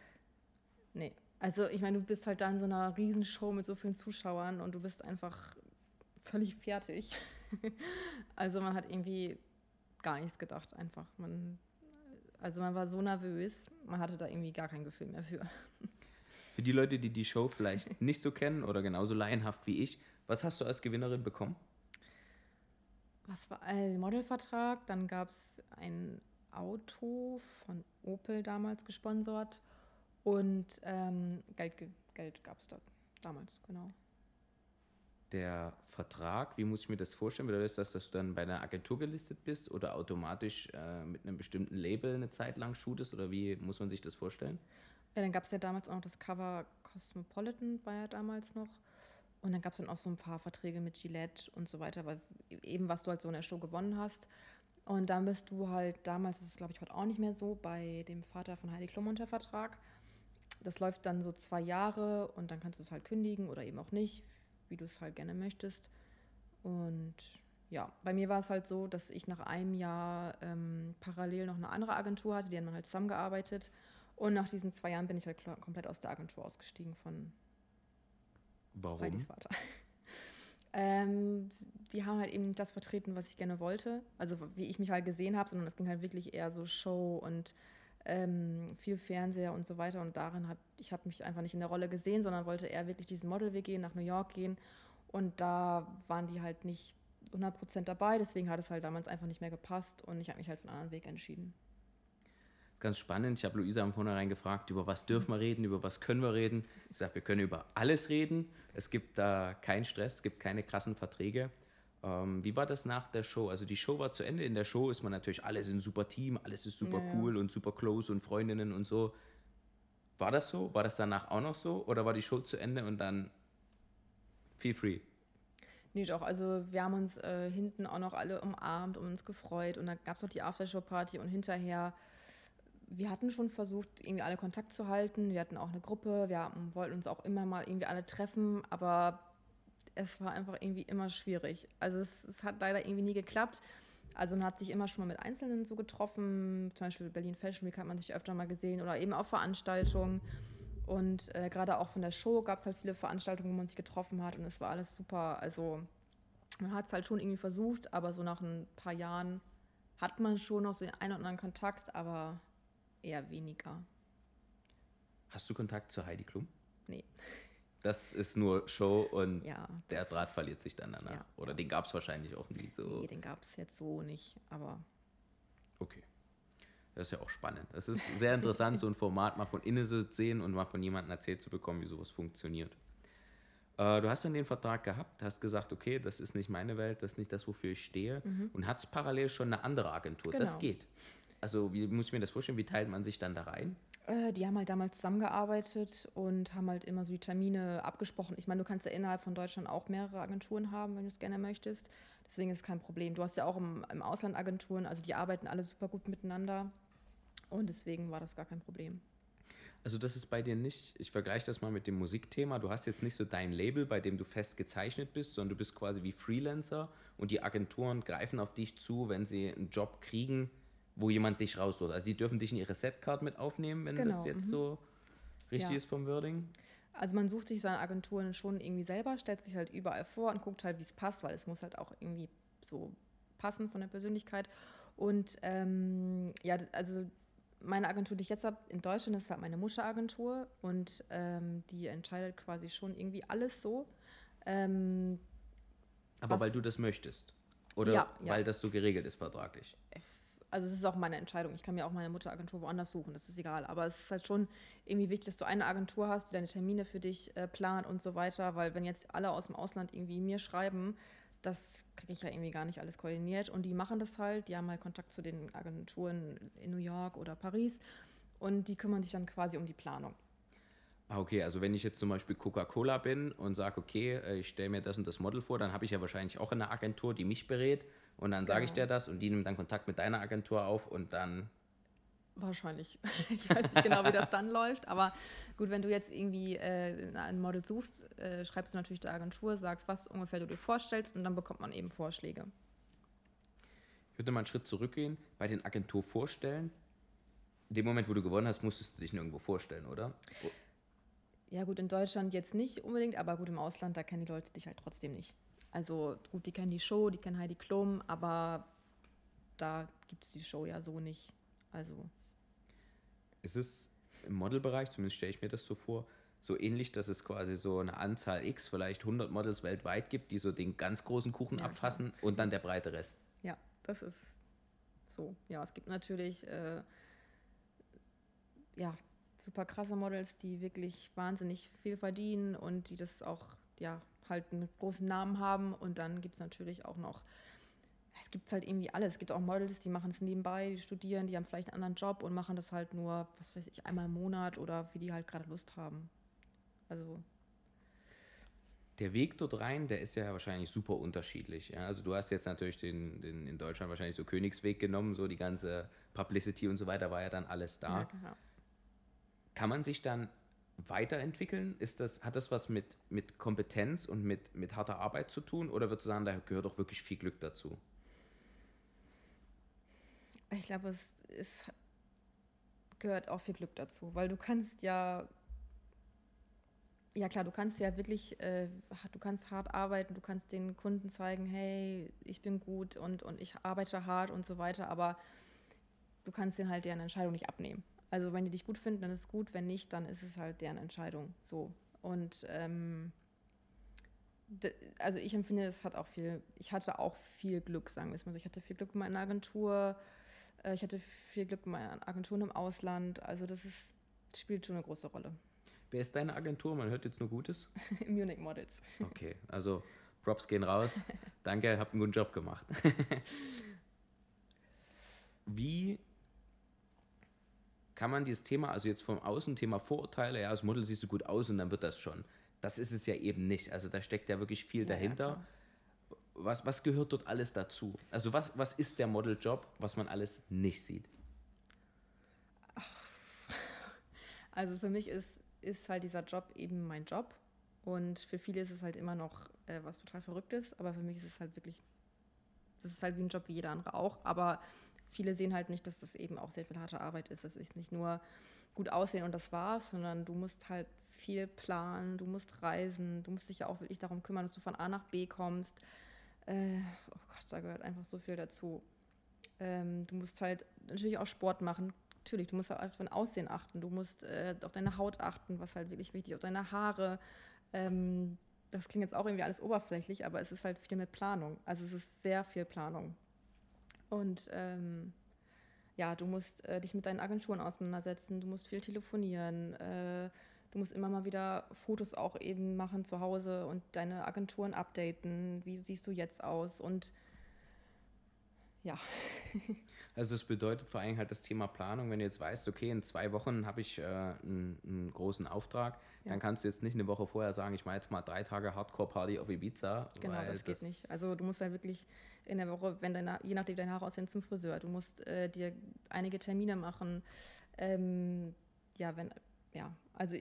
Nee. Also ich meine, du bist halt da in so einer Riesenshow mit so vielen Zuschauern und du bist einfach völlig fertig. *laughs* also man hat irgendwie gar nichts gedacht einfach. Man, also man war so nervös, man hatte da irgendwie gar kein Gefühl mehr für. Für die Leute, die die Show vielleicht nicht so kennen oder genauso laienhaft wie ich, was hast du als Gewinnerin bekommen? Was war ein Modelvertrag, dann gab es ein Auto von Opel damals gesponsert und ähm, Geld, Geld gab es da damals, genau. Der Vertrag, wie muss ich mir das vorstellen? Bedeutet das, dass du dann bei einer Agentur gelistet bist oder automatisch äh, mit einem bestimmten Label eine Zeit lang shootest oder wie muss man sich das vorstellen? Ja, dann gab es ja damals auch noch das Cover Cosmopolitan, war ja damals noch. Und dann gab es dann auch so ein paar Verträge mit Gillette und so weiter, weil eben was du halt so in der Show gewonnen hast. Und dann bist du halt, damals ist es glaube ich heute auch nicht mehr so, bei dem Vater von Heidi Klum unter Vertrag. Das läuft dann so zwei Jahre und dann kannst du es halt kündigen oder eben auch nicht, wie du es halt gerne möchtest. Und ja, bei mir war es halt so, dass ich nach einem Jahr ähm, parallel noch eine andere Agentur hatte, die haben halt zusammengearbeitet. Und nach diesen zwei Jahren bin ich halt komplett aus der Agentur ausgestiegen von Warum? *laughs* Ähm, die haben halt eben nicht das vertreten, was ich gerne wollte. Also wie ich mich halt gesehen habe, sondern es ging halt wirklich eher so Show und ähm, viel Fernseher und so weiter. Und darin habe ich habe mich einfach nicht in der Rolle gesehen, sondern wollte eher wirklich diesen Modelweg gehen, nach New York gehen. Und da waren die halt nicht 100% dabei. Deswegen hat es halt damals einfach nicht mehr gepasst und ich habe mich halt für einen anderen Weg entschieden ganz spannend. Ich habe Luisa am Vornherein gefragt, über was dürfen wir reden, über was können wir reden. Ich sage, wir können über alles reden. Es gibt da keinen Stress, es gibt keine krassen Verträge. Ähm, wie war das nach der Show? Also die Show war zu Ende. In der Show ist man natürlich alles in super Team, alles ist super ja, cool und super close und Freundinnen und so. War das so? War das danach auch noch so? Oder war die Show zu Ende und dann feel free? Nee, doch. Also wir haben uns äh, hinten auch noch alle umarmt und uns gefreut. Und dann gab es noch die Aftershow-Party und hinterher wir hatten schon versucht, irgendwie alle Kontakt zu halten. Wir hatten auch eine Gruppe, wir haben, wollten uns auch immer mal irgendwie alle treffen, aber es war einfach irgendwie immer schwierig. Also es, es, hat leider irgendwie nie geklappt. Also man hat sich immer schon mal mit Einzelnen so getroffen, zum Beispiel Berlin Fashion Week hat man sich öfter mal gesehen oder eben auf Veranstaltungen. Und äh, gerade auch von der Show gab es halt viele Veranstaltungen, wo man sich getroffen hat und es war alles super. Also man hat es halt schon irgendwie versucht, aber so nach ein paar Jahren hat man schon noch so den einen oder anderen Kontakt, aber eher weniger. Hast du Kontakt zu Heidi Klum? Nee. Das ist nur Show und ja, der Draht verliert sich dann danach. Ja, Oder den gab es wahrscheinlich auch nie so. Nee, den gab es jetzt so nicht, aber. Okay. Das ist ja auch spannend. Es ist sehr interessant, so ein Format mal von innen zu sehen und mal von jemandem erzählt zu bekommen, wie sowas funktioniert. Äh, du hast dann den Vertrag gehabt, hast gesagt, okay, das ist nicht meine Welt, das ist nicht das, wofür ich stehe. Mhm. Und hast parallel schon eine andere Agentur. Genau. Das geht. Also wie muss ich mir das vorstellen? Wie teilt man sich dann da rein? Äh, die haben halt damals zusammengearbeitet und haben halt immer so die Termine abgesprochen. Ich meine, du kannst ja innerhalb von Deutschland auch mehrere Agenturen haben, wenn du es gerne möchtest. Deswegen ist es kein Problem. Du hast ja auch im, im Ausland Agenturen, also die arbeiten alle super gut miteinander. Und deswegen war das gar kein Problem. Also das ist bei dir nicht, ich vergleiche das mal mit dem Musikthema, du hast jetzt nicht so dein Label, bei dem du fest gezeichnet bist, sondern du bist quasi wie Freelancer und die Agenturen greifen auf dich zu, wenn sie einen Job kriegen, wo jemand dich rausholt. Also sie dürfen dich in ihre Setcard mit aufnehmen, wenn genau, das jetzt mhm. so richtig ja. ist vom Wording. Also man sucht sich seine Agenturen schon irgendwie selber, stellt sich halt überall vor und guckt halt, wie es passt, weil es muss halt auch irgendwie so passen von der Persönlichkeit. Und ähm, ja, also meine Agentur, die ich jetzt habe in Deutschland, ist halt meine Muscheragentur und ähm, die entscheidet quasi schon irgendwie alles so. Ähm, Aber weil du das möchtest? Oder Ja, ja. weil das so geregelt ist vertraglich? Also es ist auch meine Entscheidung. Ich kann mir auch meine Mutteragentur woanders suchen, das ist egal. Aber es ist halt schon irgendwie wichtig, dass du eine Agentur hast, die deine Termine für dich äh, plant und so weiter. Weil wenn jetzt alle aus dem Ausland irgendwie mir schreiben, das kriege ich ja irgendwie gar nicht alles koordiniert. Und die machen das halt, die haben halt Kontakt zu den Agenturen in New York oder Paris und die kümmern sich dann quasi um die Planung. Ah, okay, also wenn ich jetzt zum Beispiel Coca-Cola bin und sage, okay, äh, ich stelle mir das und das Model vor, dann habe ich ja wahrscheinlich auch eine Agentur, die mich berät und dann sage ich Genau. dir das und die nimmt dann Kontakt mit deiner Agentur auf und dann Wahrscheinlich. *laughs* Ich weiß nicht genau, wie das dann läuft. Aber gut, wenn du jetzt irgendwie äh, ein Model suchst, äh, schreibst du natürlich der Agentur, sagst, was ungefähr du dir vorstellst und dann bekommt man eben Vorschläge. Ich würde mal einen Schritt zurückgehen, bei den Agentur vorstellen. In dem Moment, wo du gewonnen hast, musstest du dich nirgendwo vorstellen, oder? Ja gut, in Deutschland jetzt nicht unbedingt, aber gut, im Ausland, da kennen die Leute dich halt trotzdem nicht. Also gut, die kennen die Show, die kennen Heidi Klum, aber da gibt es die Show ja so nicht. Also Ist es im Modelbereich, zumindest stelle ich mir das so vor, so ähnlich, dass es quasi so eine Anzahl X, vielleicht 100 Models weltweit gibt, die so den ganz großen Kuchen Ja, abfassen und dann der breite Rest? Ja, das ist so. Ja, es gibt natürlich äh, ja, super krasse Models, die wirklich wahnsinnig viel verdienen und die das auch ja, halt einen großen Namen haben. Und dann gibt es natürlich auch noch, es gibt halt irgendwie alles. Es gibt auch Models, die machen es nebenbei, die studieren, die haben vielleicht einen anderen Job und machen das halt nur, was weiß ich, einmal im Monat oder wie die halt gerade Lust haben. Also Der Weg dort rein, der ist ja wahrscheinlich super unterschiedlich. Ja? Also du hast jetzt natürlich den, den in Deutschland wahrscheinlich so Königsweg genommen, so die ganze Publicity und so weiter war ja dann alles da. ja, ja. Kann man sich dann weiterentwickeln? Ist das, hat das was mit, mit Kompetenz und mit, mit harter Arbeit zu tun? Oder würdest du sagen, da gehört auch wirklich viel Glück dazu? Ich glaube, es, es gehört auch viel Glück dazu, weil du kannst ja, ja klar, du kannst ja wirklich, äh, du kannst hart arbeiten, du kannst den Kunden zeigen, hey, ich bin gut und, und ich arbeite hart und so weiter, aber du kannst denen halt deren Entscheidung nicht abnehmen. Also wenn die dich gut finden, dann ist es gut, wenn nicht, dann ist es halt deren Entscheidung. So. Und ähm, also ich empfinde, es hat auch viel, ich hatte auch viel Glück, sagen wir es mal so. Ich hatte viel Glück mit meiner Agentur, äh, ich hatte viel Glück mit meinen Agenturen im Ausland. Also das ist, spielt schon eine große Rolle. Wer ist deine Agentur? Man hört jetzt nur Gutes. *laughs* Munich Models. Okay, also Props gehen raus. *laughs* Danke, habt einen guten Job gemacht. *laughs* Wie kann man dieses Thema, also jetzt vom Außenthema Vorurteile, ja, als Model siehst du gut aus und dann wird das schon. Das ist es ja eben nicht. Also da steckt ja wirklich viel Ja, ja, dahinter. klar. was, was gehört dort alles dazu? Also was, was ist der Modeljob, was man alles nicht sieht? *laughs* Also für mich ist, ist halt dieser Job eben mein Job. Und für viele ist es halt immer noch äh, was total Verrücktes. Aber für mich ist es halt wirklich, es ist halt wie ein Job wie jeder andere auch. Aber viele sehen halt nicht, dass das eben auch sehr viel harte Arbeit ist. Es ist nicht nur gut aussehen und das war's, sondern du musst halt viel planen, du musst reisen, du musst dich ja auch wirklich darum kümmern, dass du von A nach B kommst. Äh, oh Gott, da gehört einfach so viel dazu. Ähm, du musst halt natürlich auch Sport machen. Natürlich, du musst halt auf dein Aussehen achten, du musst äh, auf deine Haut achten, was halt wirklich wichtig ist, auf deine Haare. Ähm, das klingt jetzt auch irgendwie alles oberflächlich, aber es ist halt viel mit Planung. Also es ist sehr viel Planung. Und ähm, ja, du musst äh, dich mit deinen Agenturen auseinandersetzen, du musst viel telefonieren, äh, du musst immer mal wieder Fotos auch eben machen zu Hause und deine Agenturen updaten. Wie siehst du jetzt aus? Und ja, *laughs* Also das bedeutet vor allem halt das Thema Planung, wenn du jetzt weißt, okay, in zwei Wochen habe ich äh, einen, einen großen Auftrag, Ja. dann kannst du jetzt nicht eine Woche vorher sagen, ich mache jetzt mal drei Tage Hardcore-Party auf Ibiza. Genau, weil das geht nicht. Also du musst halt wirklich in der Woche, wenn deine, je nachdem deine Haare aussehen, zum Friseur. Du musst äh, dir einige Termine machen. Ähm, ja, wenn, ja, also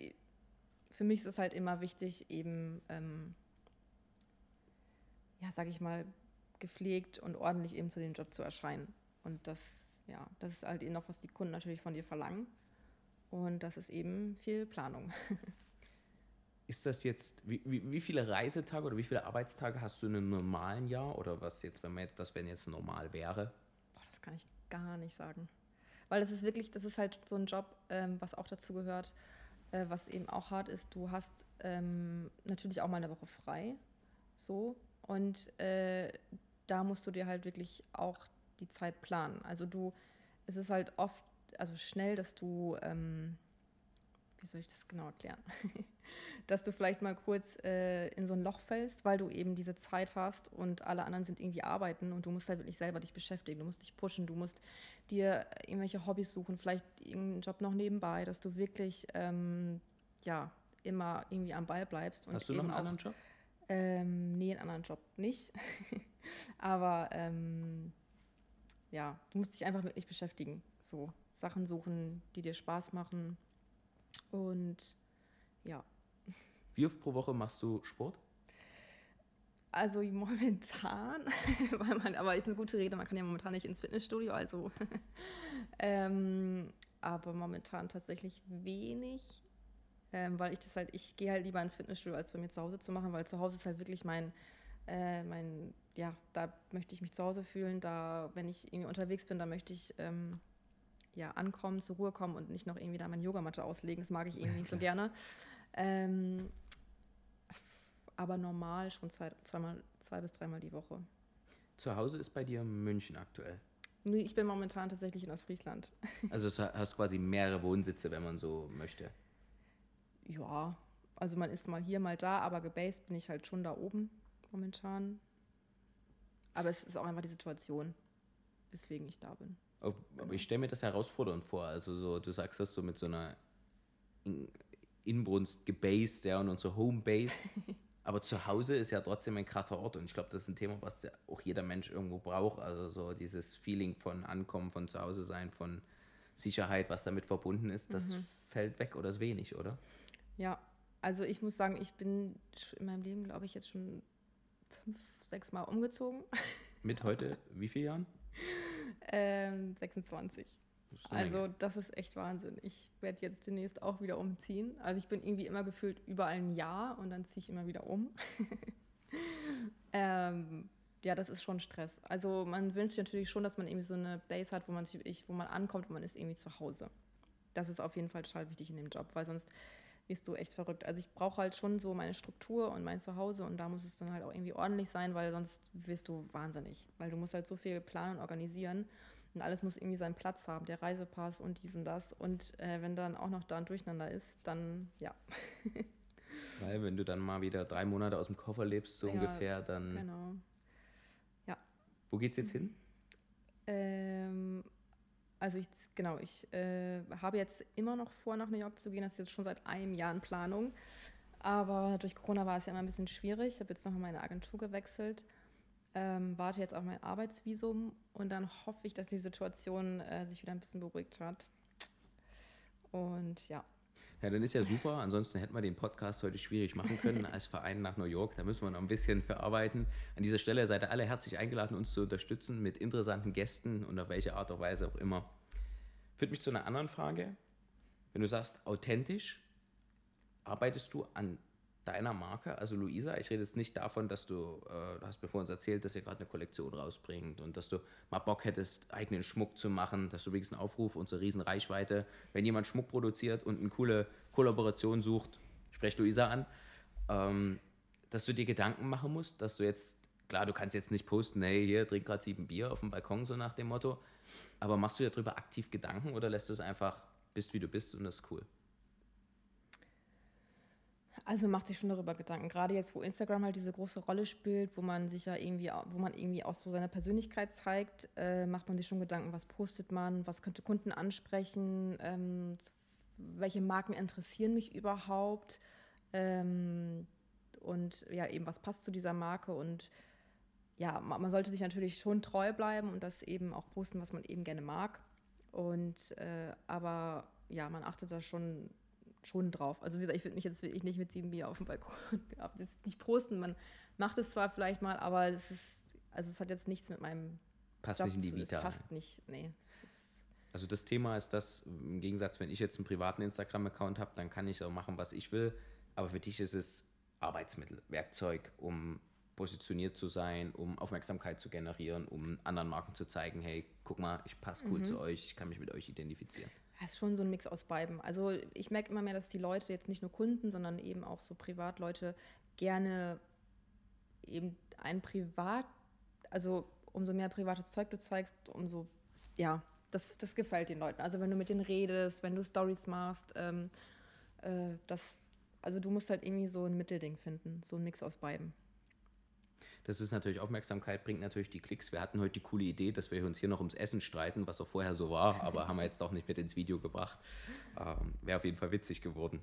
für mich ist es halt immer wichtig, eben, ähm, ja, sag ich mal, gepflegt und ordentlich eben zu dem Job zu erscheinen. Und das, ja, das ist halt eben noch, was die Kunden natürlich von dir verlangen. Und das ist eben viel Planung. *laughs* ist das jetzt, wie, wie, wie viele Reisetage oder wie viele Arbeitstage hast du in einem normalen Jahr oder was jetzt, wenn man jetzt, das wenn jetzt normal wäre? Boah, das kann ich gar nicht sagen. Weil das ist wirklich, das ist halt so ein Job, ähm, was auch dazu gehört, äh, was eben auch hart ist. Du hast ähm, natürlich auch mal eine Woche frei, so. Und äh, da musst du dir halt wirklich auch die Zeit planen. Also du, es ist halt oft, also schnell, dass du, ähm, wie soll ich das genau erklären? *laughs* dass du vielleicht mal kurz äh, in so ein Loch fällst, weil du eben diese Zeit hast und alle anderen sind irgendwie arbeiten und du musst halt wirklich selber dich beschäftigen, du musst dich pushen, du musst dir irgendwelche Hobbys suchen, vielleicht irgendeinen Job noch nebenbei, dass du wirklich ähm, ja immer irgendwie am Ball bleibst. Und hast du noch einen auch, anderen Job? Ähm, nee, einen anderen Job nicht. *laughs* Aber ähm, ja, du musst dich einfach wirklich beschäftigen. So Sachen suchen, die dir Spaß machen. Und ja. Wie oft pro Woche machst du Sport? Also *laughs* momentan, weil man, aber ist eine gute Rede, man kann ja momentan nicht ins Fitnessstudio, also *laughs* ähm, aber momentan tatsächlich wenig, ähm, weil ich das halt, ich gehe halt lieber ins Fitnessstudio, als bei mir zu Hause zu machen, weil zu Hause ist halt wirklich mein, äh, mein, ja, da möchte ich mich zu Hause fühlen, da, wenn ich irgendwie unterwegs bin, da möchte ich ähm, ja, ankommen, zur Ruhe kommen und nicht noch irgendwie da meine Yogamatte auslegen. Das mag ich irgendwie nicht so gerne. Ähm, aber normal schon zwei, zweimal, zwei bis dreimal die Woche. Zu Hause ist bei dir München aktuell? Ich bin momentan tatsächlich in Ostfriesland. *laughs* Also du hast quasi mehrere Wohnsitze, wenn man so möchte. Ja, also man ist mal hier, mal da, aber gebased bin ich halt schon da oben momentan. Aber es ist auch einfach die Situation, weswegen ich da bin. Aber genau. ich stelle mir das herausfordernd vor. Also so, du sagst, dass du mit so einer Inbrunst gebased, ja, und unsere Homebase. *laughs* Aber zu Hause ist ja trotzdem ein krasser Ort und ich glaube, das ist ein Thema, was ja auch jeder Mensch irgendwo braucht. Also so dieses Feeling von Ankommen, von zu Hause sein, von Sicherheit, was damit verbunden ist, das mhm. fällt weg oder ist wenig, oder? Ja, also ich muss sagen, ich bin in meinem Leben, glaube ich, jetzt schon fünf, sechs Mal umgezogen. *laughs* Mit heute wie vielen Jahren? Ähm, 26. Das also das ist echt Wahnsinn. Ich werde jetzt demnächst auch wieder umziehen. Also ich bin irgendwie immer gefühlt überall ein Jahr und dann ziehe ich immer wieder um. *laughs* ähm, ja, das ist schon Stress. Also man wünscht natürlich schon, dass man irgendwie so eine Base hat, wo man, sich, wo man ankommt und man ist irgendwie zu Hause. Das ist auf jeden Fall total wichtig in dem Job, weil sonst wirst du echt verrückt. Also ich brauche halt schon so meine Struktur und mein Zuhause und da muss es dann halt auch irgendwie ordentlich sein, weil sonst wirst du wahnsinnig. Weil du musst halt so viel planen und organisieren und alles muss irgendwie seinen Platz haben, der Reisepass und dies und das. Und äh, wenn dann auch noch da ein Durcheinander ist, dann ja. *laughs* Weil wenn du dann mal wieder drei Monate aus dem Koffer lebst, so ja, ungefähr, dann... Genau. Ja. Wo geht's jetzt hin? Ähm, also ich, genau, ich äh, habe jetzt immer noch vor, nach New York zu gehen. Das ist jetzt schon seit einem Jahr in Planung. Aber durch Corona war es ja immer ein bisschen schwierig. Ich habe jetzt noch in meine Agentur gewechselt, ähm, warte jetzt auf mein Arbeitsvisum und dann hoffe ich, dass die Situation äh, sich wieder ein bisschen beruhigt hat. Und ja. Ja, dann ist ja super. Ansonsten hätten wir den Podcast heute schwierig machen können als Verein nach New York. Da müssen wir noch ein bisschen verarbeiten. An dieser Stelle seid ihr alle herzlich eingeladen, uns zu unterstützen mit interessanten Gästen und auf welche Art und Weise auch immer. Führt mich zu einer anderen Frage. Wenn du sagst authentisch, arbeitest du an deiner Marke, also Luisa, ich rede jetzt nicht davon, dass du, äh, du hast mir vorhin erzählt, dass ihr gerade eine Kollektion rausbringt und dass du mal Bock hättest, eigenen Schmuck zu machen, dass du übrigens einen Aufruf, unsere Riesenreichweite, wenn jemand Schmuck produziert und eine coole Kollaboration sucht, sprech Luisa an, ähm, dass du dir Gedanken machen musst, dass du jetzt, klar, du kannst jetzt nicht posten, hey, hier, trink gerade sieben Bier auf dem Balkon, so nach dem Motto, aber machst du dir darüber aktiv Gedanken oder lässt du es einfach, bist wie du bist und das ist cool? Also macht sich schon darüber Gedanken. Gerade jetzt, wo Instagram halt diese große Rolle spielt, wo man sich ja irgendwie, wo man irgendwie auch so seine Persönlichkeit zeigt, äh, macht man sich schon Gedanken, was postet man, was könnte Kunden ansprechen, ähm, welche Marken interessieren mich überhaupt ähm, und ja, eben was passt zu dieser Marke und ja, man sollte sich natürlich schon treu bleiben und das eben auch posten, was man eben gerne mag. Und äh, aber ja, man achtet da schon schon drauf. Also wie gesagt, ich würde mich jetzt wirklich nicht mit sieben Bier auf dem Balkon *laughs* nicht posten. Man macht es zwar vielleicht mal, aber es ist, also es hat jetzt nichts mit meinem passt Job nicht in die Vita. Es passt nicht, nee. also das Thema ist das, im Gegensatz, wenn ich jetzt einen privaten Instagram-Account habe, dann kann ich auch machen, was ich will. aber für dich ist es Arbeitsmittel, Werkzeug, um positioniert zu sein, um Aufmerksamkeit zu generieren, um anderen Marken zu zeigen, hey, guck mal, ich passe cool mhm. zu euch, ich kann mich mit euch identifizieren. Das ist schon so ein Mix aus beiden. Also ich merke immer mehr, dass die Leute jetzt nicht nur Kunden, sondern eben auch so Privatleute gerne eben ein Privat, also umso mehr privates Zeug du zeigst, umso, ja, das, das gefällt den Leuten. Also wenn du mit denen redest, wenn du Stories machst, ähm, äh, das, also du musst halt irgendwie so ein Mittelding finden, so ein Mix aus beiden. Das ist natürlich Aufmerksamkeit, bringt natürlich die Klicks. Wir hatten heute die coole Idee, dass wir uns hier noch ums Essen streiten, was auch vorher so war, aber *laughs* haben wir jetzt auch nicht mit ins Video gebracht. Ähm, Wäre auf jeden Fall witzig geworden.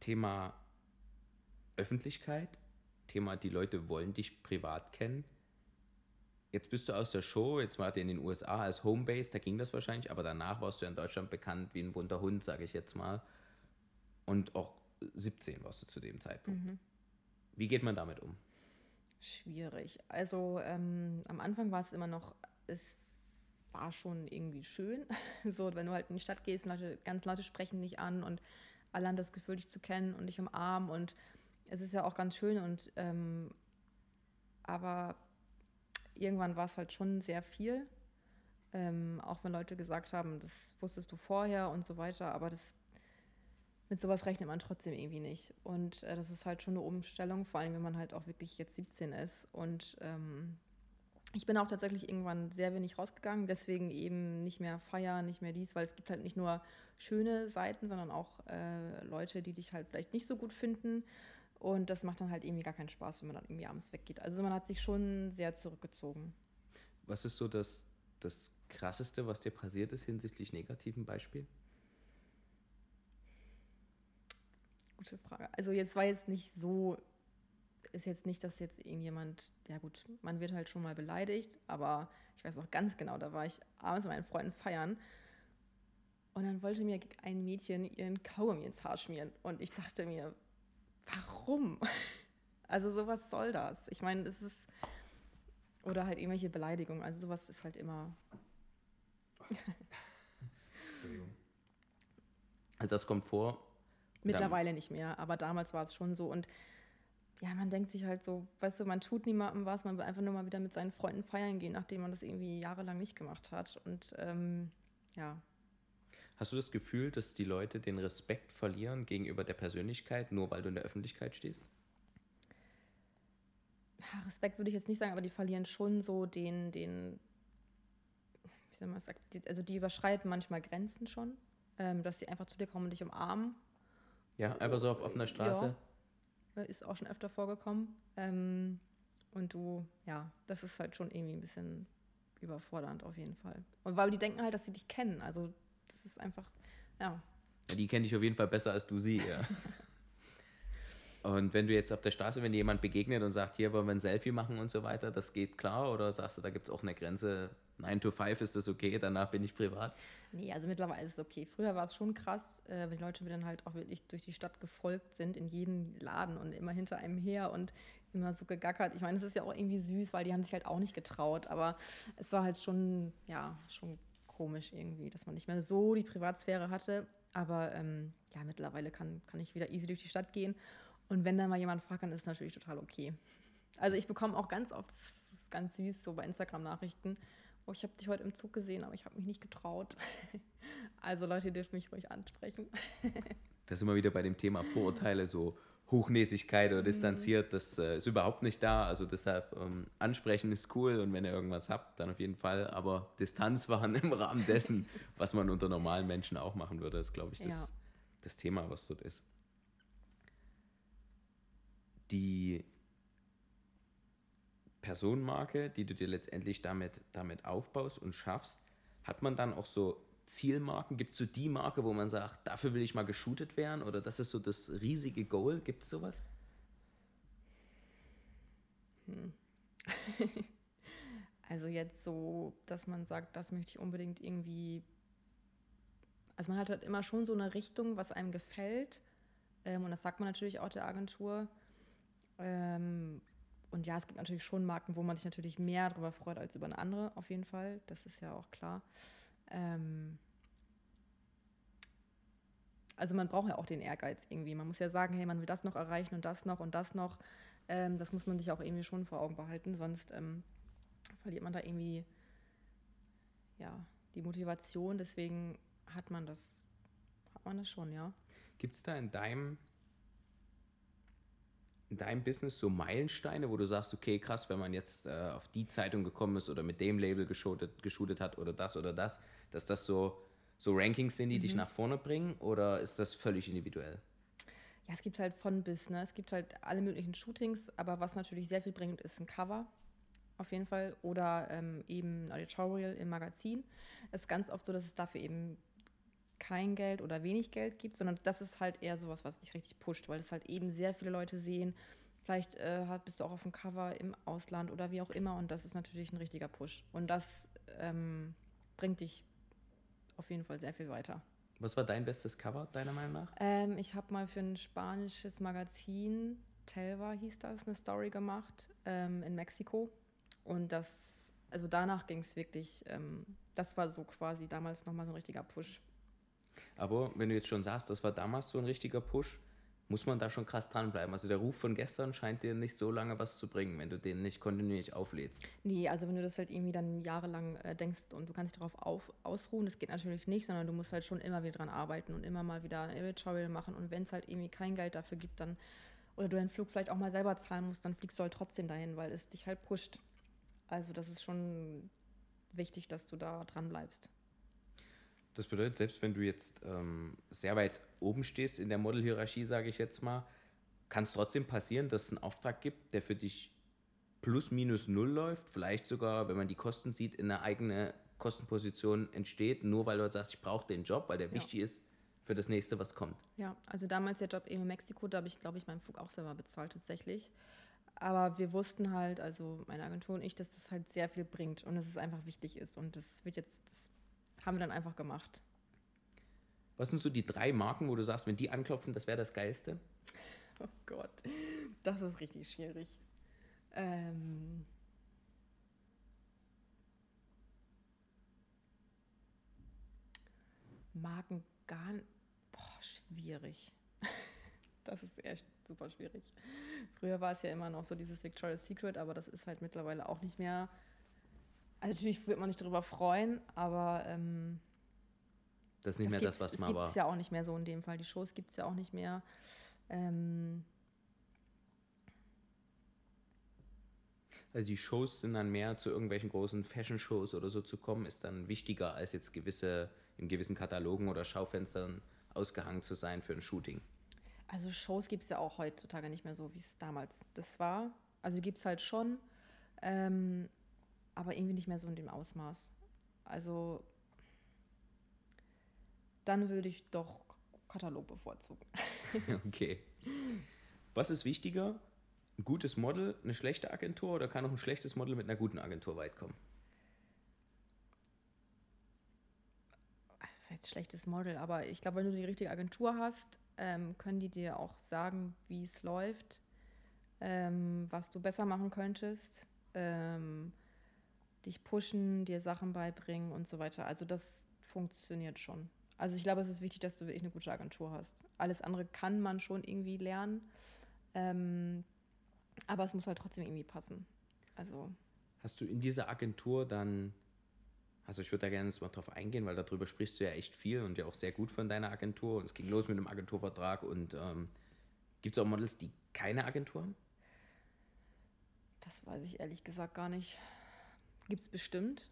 Thema Öffentlichkeit, Thema, die Leute wollen dich privat kennen. Jetzt bist du aus der Show, jetzt wart ihr in den USA als Homebase, da ging das wahrscheinlich, aber danach warst du in Deutschland bekannt wie ein bunter Hund, sage ich jetzt mal. Und auch 17 warst du zu dem Zeitpunkt. Mhm. Wie geht man damit um? Schwierig. Also ähm, am Anfang war es immer noch, es war schon irgendwie schön. *laughs* so, wenn du halt in die Stadt gehst, Leute, ganz Leute sprechen dich an und alle haben das Gefühl, dich zu kennen und dich umarmen und es ist ja auch ganz schön und ähm, aber irgendwann war es halt schon sehr viel. Ähm, auch wenn Leute gesagt haben, das wusstest du vorher und so weiter, aber das mit sowas rechnet man trotzdem irgendwie nicht. Und äh, das ist halt schon eine Umstellung, vor allem wenn man halt auch wirklich jetzt 17 ist. Und ähm, ich bin auch tatsächlich irgendwann sehr wenig rausgegangen, deswegen eben nicht mehr feiern, nicht mehr dies, weil es gibt halt nicht nur schöne Seiten, sondern auch äh, Leute, die dich halt vielleicht nicht so gut finden. Und das macht dann halt irgendwie gar keinen Spaß, wenn man dann irgendwie abends weggeht. Also man hat sich schon sehr zurückgezogen. Was ist so das, das Krasseste, was dir passiert ist hinsichtlich negativen Beispielen? Gute Frage. Also jetzt war jetzt nicht so, ist jetzt nicht, dass jetzt irgendjemand, ja gut, man wird halt schon mal beleidigt, aber ich weiß auch ganz genau, da war ich abends mit meinen Freunden feiern und dann wollte mir ein Mädchen ihren Kaugummi ins Haar schmieren und ich dachte mir, warum? *laughs* Also sowas soll das. Ich meine, es ist, oder halt irgendwelche Beleidigungen, also sowas ist halt immer... Entschuldigung. Also das kommt vor, Mittlerweile nicht mehr, aber damals war es schon so. Und ja, man denkt sich halt so, weißt du, man tut niemandem was, man will einfach nur mal wieder mit seinen Freunden feiern gehen, nachdem man das irgendwie jahrelang nicht gemacht hat. Und ähm, ja. Hast du das Gefühl, dass die Leute den Respekt verlieren gegenüber der Persönlichkeit, nur weil du in der Öffentlichkeit stehst? Ja, Respekt würde ich jetzt nicht sagen, aber die verlieren schon so den, den wie soll man sagen, also die überschreiten manchmal Grenzen schon, ähm, dass sie einfach zu dir kommen und dich umarmen ja, einfach so auf offener Straße. Ja, ist auch schon öfter vorgekommen. Ähm, und du, ja, das ist halt schon irgendwie ein bisschen überfordernd auf jeden Fall. Und weil die denken halt, dass sie dich kennen. Also das ist einfach, ja. ja die kennen dich auf jeden Fall besser als du sie, ja. *laughs* Und wenn du jetzt auf der Straße, wenn dir jemand begegnet und sagt, hier wollen wir ein Selfie machen und so weiter, das geht klar? Oder sagst du, da gibt es auch eine Grenze, 9 to 5 ist das okay, danach bin ich privat? Nee, also mittlerweile ist es okay. Früher war es schon krass, äh, wenn die Leute mir dann halt auch wirklich durch die Stadt gefolgt sind, in jeden Laden und immer hinter einem her und immer so gegackert. Ich meine, es ist ja auch irgendwie süß, weil die haben sich halt auch nicht getraut, aber es war halt schon, ja, schon komisch irgendwie, dass man nicht mehr so die Privatsphäre hatte. Aber ähm, ja, mittlerweile kann, kann ich wieder easy durch die Stadt gehen und wenn dann mal jemand fragt, dann ist es natürlich total okay. Also ich bekomme auch ganz oft, das ist ganz süß, so bei Instagram-Nachrichten, oh, ich habe dich heute im Zug gesehen, aber ich habe mich nicht getraut. *laughs* Also Leute dürfen mich ruhig ansprechen. Das ist immer wieder bei dem Thema Vorurteile, so Hochnäsigkeit oder mhm. distanziert, das äh, ist überhaupt nicht da. Also deshalb ähm, ansprechen ist cool und wenn ihr irgendwas habt, dann auf jeden Fall. Aber Distanz wahren *laughs* im Rahmen dessen, was man unter normalen Menschen auch machen würde, ist, glaube ich, das, ja. das Thema, was dort ist die Personenmarke, die du dir letztendlich damit, damit aufbaust und schaffst, hat man dann auch so Zielmarken? Gibt es so die Marke, wo man sagt, dafür will ich mal geshootet werden oder das ist so das riesige Goal? Gibt es sowas? Hm. *laughs* also jetzt so, dass man sagt, das möchte ich unbedingt irgendwie. Also man hat halt immer schon so eine Richtung, was einem gefällt. Ähm, und das sagt man natürlich auch der Agentur. Ähm, und ja, es gibt natürlich schon Marken, wo man sich natürlich mehr darüber freut als über eine andere, auf jeden Fall. Das ist ja auch klar. Ähm, Also man braucht ja auch den Ehrgeiz irgendwie. Man muss ja sagen, hey, man will das noch erreichen und das noch und das noch. Ähm, das muss man sich auch irgendwie schon vor Augen behalten, sonst ähm, verliert man da irgendwie ja, die Motivation. Deswegen hat man das, hat man das schon, ja. Gibt es da in deinem, in deinem Business so Meilensteine, wo du sagst, okay, krass, wenn man jetzt äh, auf die Zeitung gekommen ist oder mit dem Label geshootet, geshootet hat oder das oder das, dass das so, so Rankings sind, die mhm. dich nach vorne bringen oder ist das völlig individuell? Ja, es gibt halt von bis, ne? Es gibt halt alle möglichen Shootings, aber was natürlich sehr viel bringt, ist ein Cover auf jeden Fall oder ähm, eben ein Editorial im Magazin. Es ist ganz oft so, dass es dafür eben kein Geld oder wenig Geld gibt, sondern das ist halt eher sowas, was dich richtig pusht, weil es halt eben sehr viele Leute sehen. Vielleicht äh, bist du auch auf dem Cover im Ausland oder wie auch immer und das ist natürlich ein richtiger Push. Und das ähm, bringt dich auf jeden Fall sehr viel weiter. Was war dein bestes Cover, deiner Meinung nach? Ähm, ich habe mal für ein spanisches Magazin, Telva hieß das, eine Story gemacht ähm, in Mexiko. Und das, also danach ging es wirklich, ähm, das war so quasi damals nochmal so ein richtiger Push. Aber wenn du jetzt schon sagst, das war damals so ein richtiger Push, muss man da schon krass dranbleiben. Also der Ruf von gestern scheint dir nicht so lange was zu bringen, wenn du den nicht kontinuierlich auflädst. Nee, also wenn du das halt irgendwie dann jahrelang äh, denkst und du kannst dich darauf auf, ausruhen, das geht natürlich nicht, sondern du musst halt schon immer wieder dran arbeiten und immer mal wieder ein Editorial machen und wenn es halt irgendwie kein Geld dafür gibt, dann oder du den Flug vielleicht auch mal selber zahlen musst, dann fliegst du halt trotzdem dahin, weil es dich halt pusht. Also das ist schon wichtig, dass du da dran bleibst. Das bedeutet, selbst wenn du jetzt ähm, sehr weit oben stehst in der Modelhierarchie, sage ich jetzt mal, kann es trotzdem passieren, dass es einen Auftrag gibt, der für dich plus minus null läuft, vielleicht sogar, wenn man die Kosten sieht, in eine eigene Kostenposition entsteht, nur weil du halt sagst, ich brauche den Job, weil der ja. wichtig ist für das nächste, was kommt. Ja, also damals der Job eben in Mexiko, da habe ich, glaube ich, meinen Flug auch selber bezahlt tatsächlich. Aber wir wussten halt, also meine Agentur und ich, dass das halt sehr viel bringt und dass es einfach wichtig ist. Und das wird jetzt, das haben wir dann einfach gemacht. Was sind so die drei Marken, wo du sagst, wenn die anklopfen, das wäre das Geilste? Oh Gott, das ist richtig schwierig. Ähm Marken gar. Boah, schwierig. *laughs* Das ist echt super schwierig. Früher war es ja immer noch so dieses Victoria's Secret, aber das ist halt mittlerweile auch nicht mehr. Also natürlich wird man sich darüber freuen, aber ähm, das ist nicht das mehr das, was mal war. Das gibt es ja auch nicht mehr so in dem Fall. Die Shows gibt es ja auch nicht mehr. Ähm, also die Shows sind dann mehr zu irgendwelchen großen Fashion-Shows oder so zu kommen, ist dann wichtiger als jetzt gewisse, in gewissen Katalogen oder Schaufenstern ausgehangen zu sein für ein Shooting. Also Shows gibt es ja auch heutzutage nicht mehr so, wie es damals das war. Also gibt es halt schon, ähm, aber irgendwie nicht mehr so in dem Ausmaß. Also dann würde ich doch Katalog bevorzugen. *laughs* okay. Was ist wichtiger? Ein gutes Model, eine schlechte Agentur oder kann auch ein schlechtes Model mit einer guten Agentur weit kommen? Also das ist jetzt schlechtes Model, aber ich glaube, wenn du die richtige Agentur hast, ähm, können die dir auch sagen, wie es läuft, ähm, was du besser machen könntest, ähm, dich pushen, dir Sachen beibringen und so weiter. Also das funktioniert schon. Also ich glaube, es ist wichtig, dass du wirklich eine gute Agentur hast. Alles andere kann man schon irgendwie lernen, ähm, aber es muss halt trotzdem irgendwie passen. Also Hast du in dieser Agentur dann also ich würde da gerne mal drauf eingehen, weil darüber sprichst du ja echt viel und ja auch sehr gut von deiner Agentur. Und es ging los mit einem Agenturvertrag. Und ähm, gibt es auch Models, die keine Agentur haben? Das weiß ich ehrlich gesagt gar nicht. Gibt es bestimmt.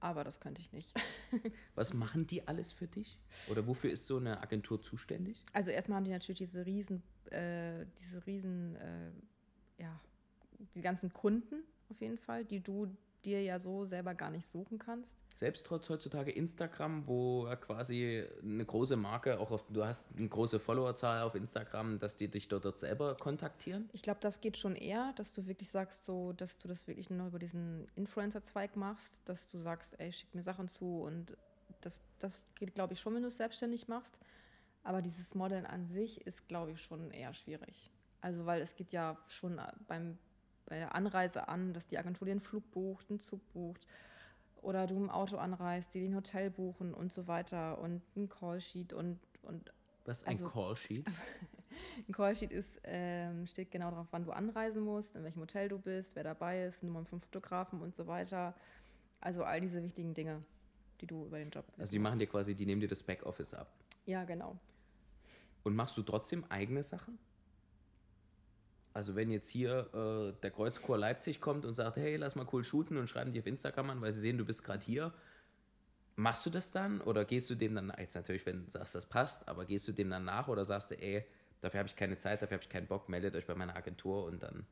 Aber das könnte ich nicht. *laughs* Was machen die alles für dich? Oder wofür ist so eine Agentur zuständig? Also erstmal haben die natürlich diese riesen, äh, diese riesen, äh, ja, die ganzen Kunden auf jeden Fall, die du dir ja so selber gar nicht suchen kannst. Selbst trotz heutzutage Instagram, wo quasi eine große Marke, auch auf, du hast eine große Followerzahl auf Instagram, dass die dich dort, dort selber kontaktieren? Ich glaube, das geht schon eher, dass du wirklich sagst, so, dass du das wirklich nur über diesen Influencer-Zweig machst, dass du sagst, ey, schick mir Sachen zu und das, das geht, glaube ich, schon, wenn du es selbstständig machst. Aber dieses Modeln an sich ist, glaube ich, schon eher schwierig. Also, weil es geht ja schon beim bei der Anreise an, dass die Agentur den Flug bucht, einen Zug bucht oder du im Auto anreist, die den Hotel buchen und so weiter und ein Callsheet und, und Was ist ein Also- Callsheet? *laughs* ein Callsheet ist, ähm, steht genau drauf, wann du anreisen musst, in welchem Hotel du bist, wer dabei ist, Nummern vom Fotografen und so weiter. Also all diese wichtigen Dinge, die du über den Job wissen Also die machen dir quasi, die nehmen dir das Backoffice ab. Ja, genau. Und machst du trotzdem eigene Sachen? Also wenn jetzt hier äh, der Kreuzchor Leipzig kommt und sagt, hey, lass mal cool shooten und schreiben dich auf Instagram an, weil sie sehen, du bist gerade hier. Machst du das dann oder gehst du dem dann, jetzt natürlich, wenn du sagst, das passt, aber gehst du dem dann nach oder sagst du, ey, dafür habe ich keine Zeit, dafür habe ich keinen Bock, meldet euch bei meiner Agentur und dann.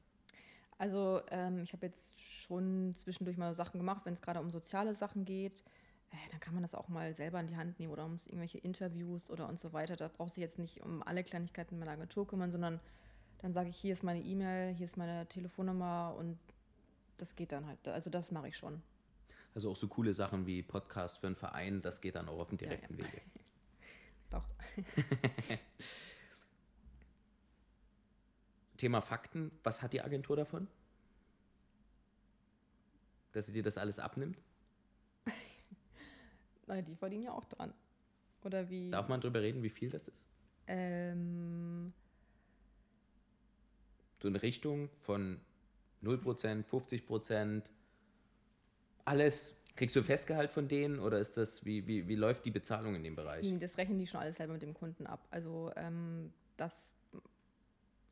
Also ähm, ich habe jetzt schon zwischendurch mal Sachen gemacht, wenn es gerade um soziale Sachen geht. Äh, dann kann man das auch mal selber in die Hand nehmen oder um irgendwelche Interviews oder und so weiter. Da braucht sich jetzt nicht um alle Kleinigkeiten meiner Agentur kümmern, sondern dann sage ich, hier ist meine E-Mail, hier ist meine Telefonnummer und das geht dann halt. Also das mache ich schon. Also auch so coole Sachen wie Podcast für einen Verein, das geht dann auch auf dem Ja, direkten ja. Wege. *laughs* Doch. *laughs* Thema Fakten, was hat die Agentur davon? Dass sie dir das alles abnimmt? *laughs* Na, die verdienen ja auch dran. Oder wie? Darf man drüber reden, wie viel das ist? Ähm, So eine Richtung von 0%, 50%, alles. Kriegst du Festgehalt von denen oder ist das, wie, wie, wie läuft die Bezahlung in dem Bereich? Das rechnen die schon alles selber mit dem Kunden ab. Also ähm, das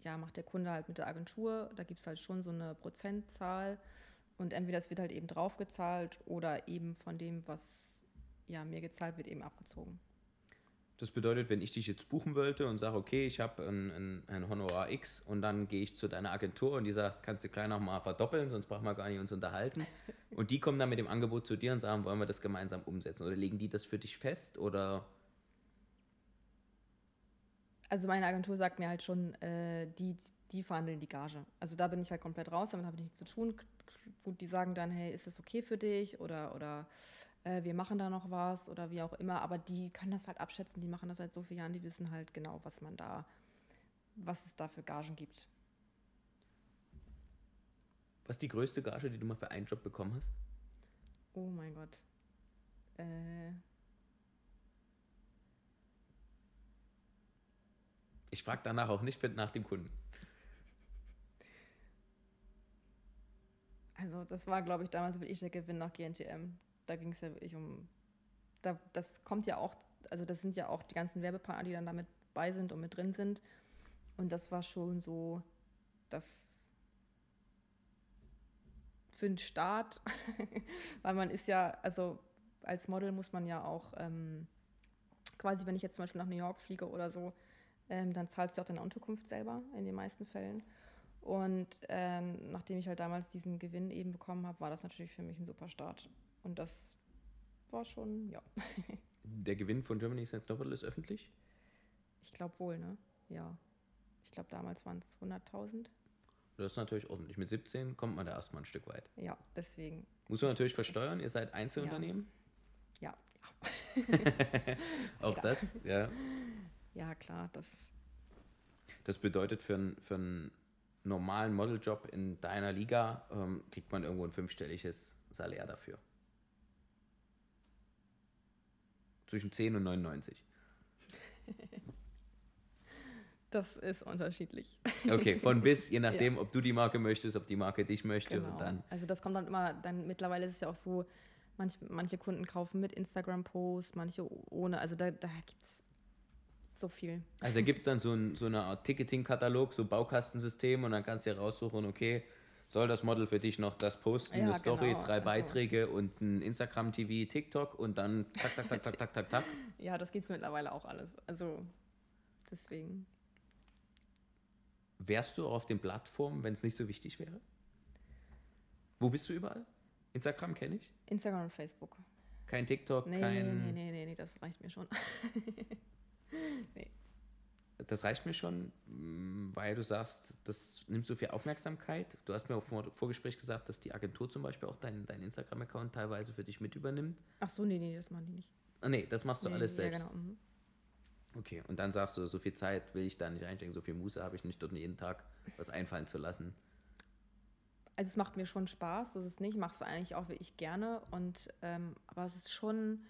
ja, macht der Kunde halt mit der Agentur. Da gibt es halt schon so eine Prozentzahl. Und entweder es wird halt eben draufgezahlt oder eben von dem, was ja, mir gezahlt wird, eben abgezogen. Das bedeutet, wenn ich dich jetzt buchen wollte und sage, okay, ich habe ein, ein, ein Honorar X und dann gehe ich zu deiner Agentur und die sagt, kannst du klein noch mal verdoppeln, sonst brauchen wir gar nicht uns unterhalten. *laughs* Und die kommen dann mit dem Angebot zu dir und sagen, wollen wir das gemeinsam umsetzen? Oder legen die das für dich fest? Oder Also meine Agentur sagt mir halt schon, äh, die, die verhandeln die Gage. Also da bin ich halt komplett raus, damit habe ich nichts zu tun. Gut, die sagen dann, hey, ist das okay für dich? Oder, oder äh, wir machen da noch was oder wie auch immer. Aber die können das halt abschätzen, die machen das seit so vielen Jahren, die wissen halt genau, was man da, was es da für Gagen gibt. was ist die größte Gage, die du mal für einen Job bekommen hast? Oh mein Gott. Äh, Ich frage danach auch nicht nach dem Kunden. also das war, glaube ich, damals wirklich der Gewinn nach GNTM. Da ging es ja wirklich um, da, das kommt ja auch, also das sind ja auch die ganzen Werbepartner, die dann damit bei sind und mit drin sind. Und das war schon so, das für den Start, *laughs* weil man ist ja, also als Model muss man ja auch ähm, quasi, wenn ich jetzt zum Beispiel nach New York fliege oder so, ähm, dann zahlst du auch deine Unterkunft selber in den meisten Fällen. Und ähm, nachdem ich halt damals diesen Gewinn eben bekommen habe, war das natürlich für mich ein super Start. Und das war schon, ja, *laughs* Der Gewinn von Germany's Next Topmodel ist öffentlich? ich glaube wohl, ne? Ja. Ich glaube, damals waren es 100.000. Das ist natürlich ordentlich. Mit 17 kommt man da erstmal ein Stück weit. Ja, deswegen, Muss man natürlich versteuern, ihr seid Einzelunternehmen. ja, ja. *laughs* Auch Ja. das, ja. Ja, klar, das, Das bedeutet, für, einen- für einen normalen Modeljob in deiner Liga ähm, kriegt man irgendwo ein fünfstelliges Salär dafür. Zwischen 10 und 99. *laughs* das ist unterschiedlich. Okay, von bis, je *laughs* nachdem, ob du die Marke möchtest, ob die Marke dich möchte und dann. Also das kommt dann immer, dann mittlerweile ist es ja auch so, manch, manche Kunden kaufen mit Instagram-Posts, manche ohne. Also da, da gibt es so viel. Also da gibt es dann so, ein, so eine Art Ticketing-Katalog, so Baukastensystem und dann kannst du dir raussuchen, okay, soll das Model für dich noch das posten, Ja, eine Story, genau, drei also- Beiträge und ein Instagram-TV, TikTok und dann tak, tak, tak, tak, tak, tak, tak. *laughs* Ja, das geht mittlerweile auch alles. Also deswegen. Wärst du auch auf den Plattformen, wenn es nicht so wichtig wäre? Wo bist du überall? Instagram kenne ich. Instagram und Facebook. Kein TikTok, Nee, kein. nee, nee, nee, nee, das reicht mir schon. *laughs* nee. Das reicht mir schon, mm, weil du sagst, das nimmt so viel Aufmerksamkeit. Du hast mir auch vor Vorgespräch gesagt, dass die Agentur zum Beispiel auch deinen dein Instagram-Account teilweise für dich mit übernimmt. Ach so, nee, nee, das machen die nicht. Ah, nee, das machst du nee, alles ja, selbst. genau. mhm. Okay, und dann sagst du, so viel Zeit will ich da nicht einstecken, so viel Muße habe ich nicht, dort jeden Tag was einfallen zu lassen. also es macht mir schon Spaß, so ist es nicht, mache es eigentlich auch wirklich gerne. Und ähm, aber es ist schon,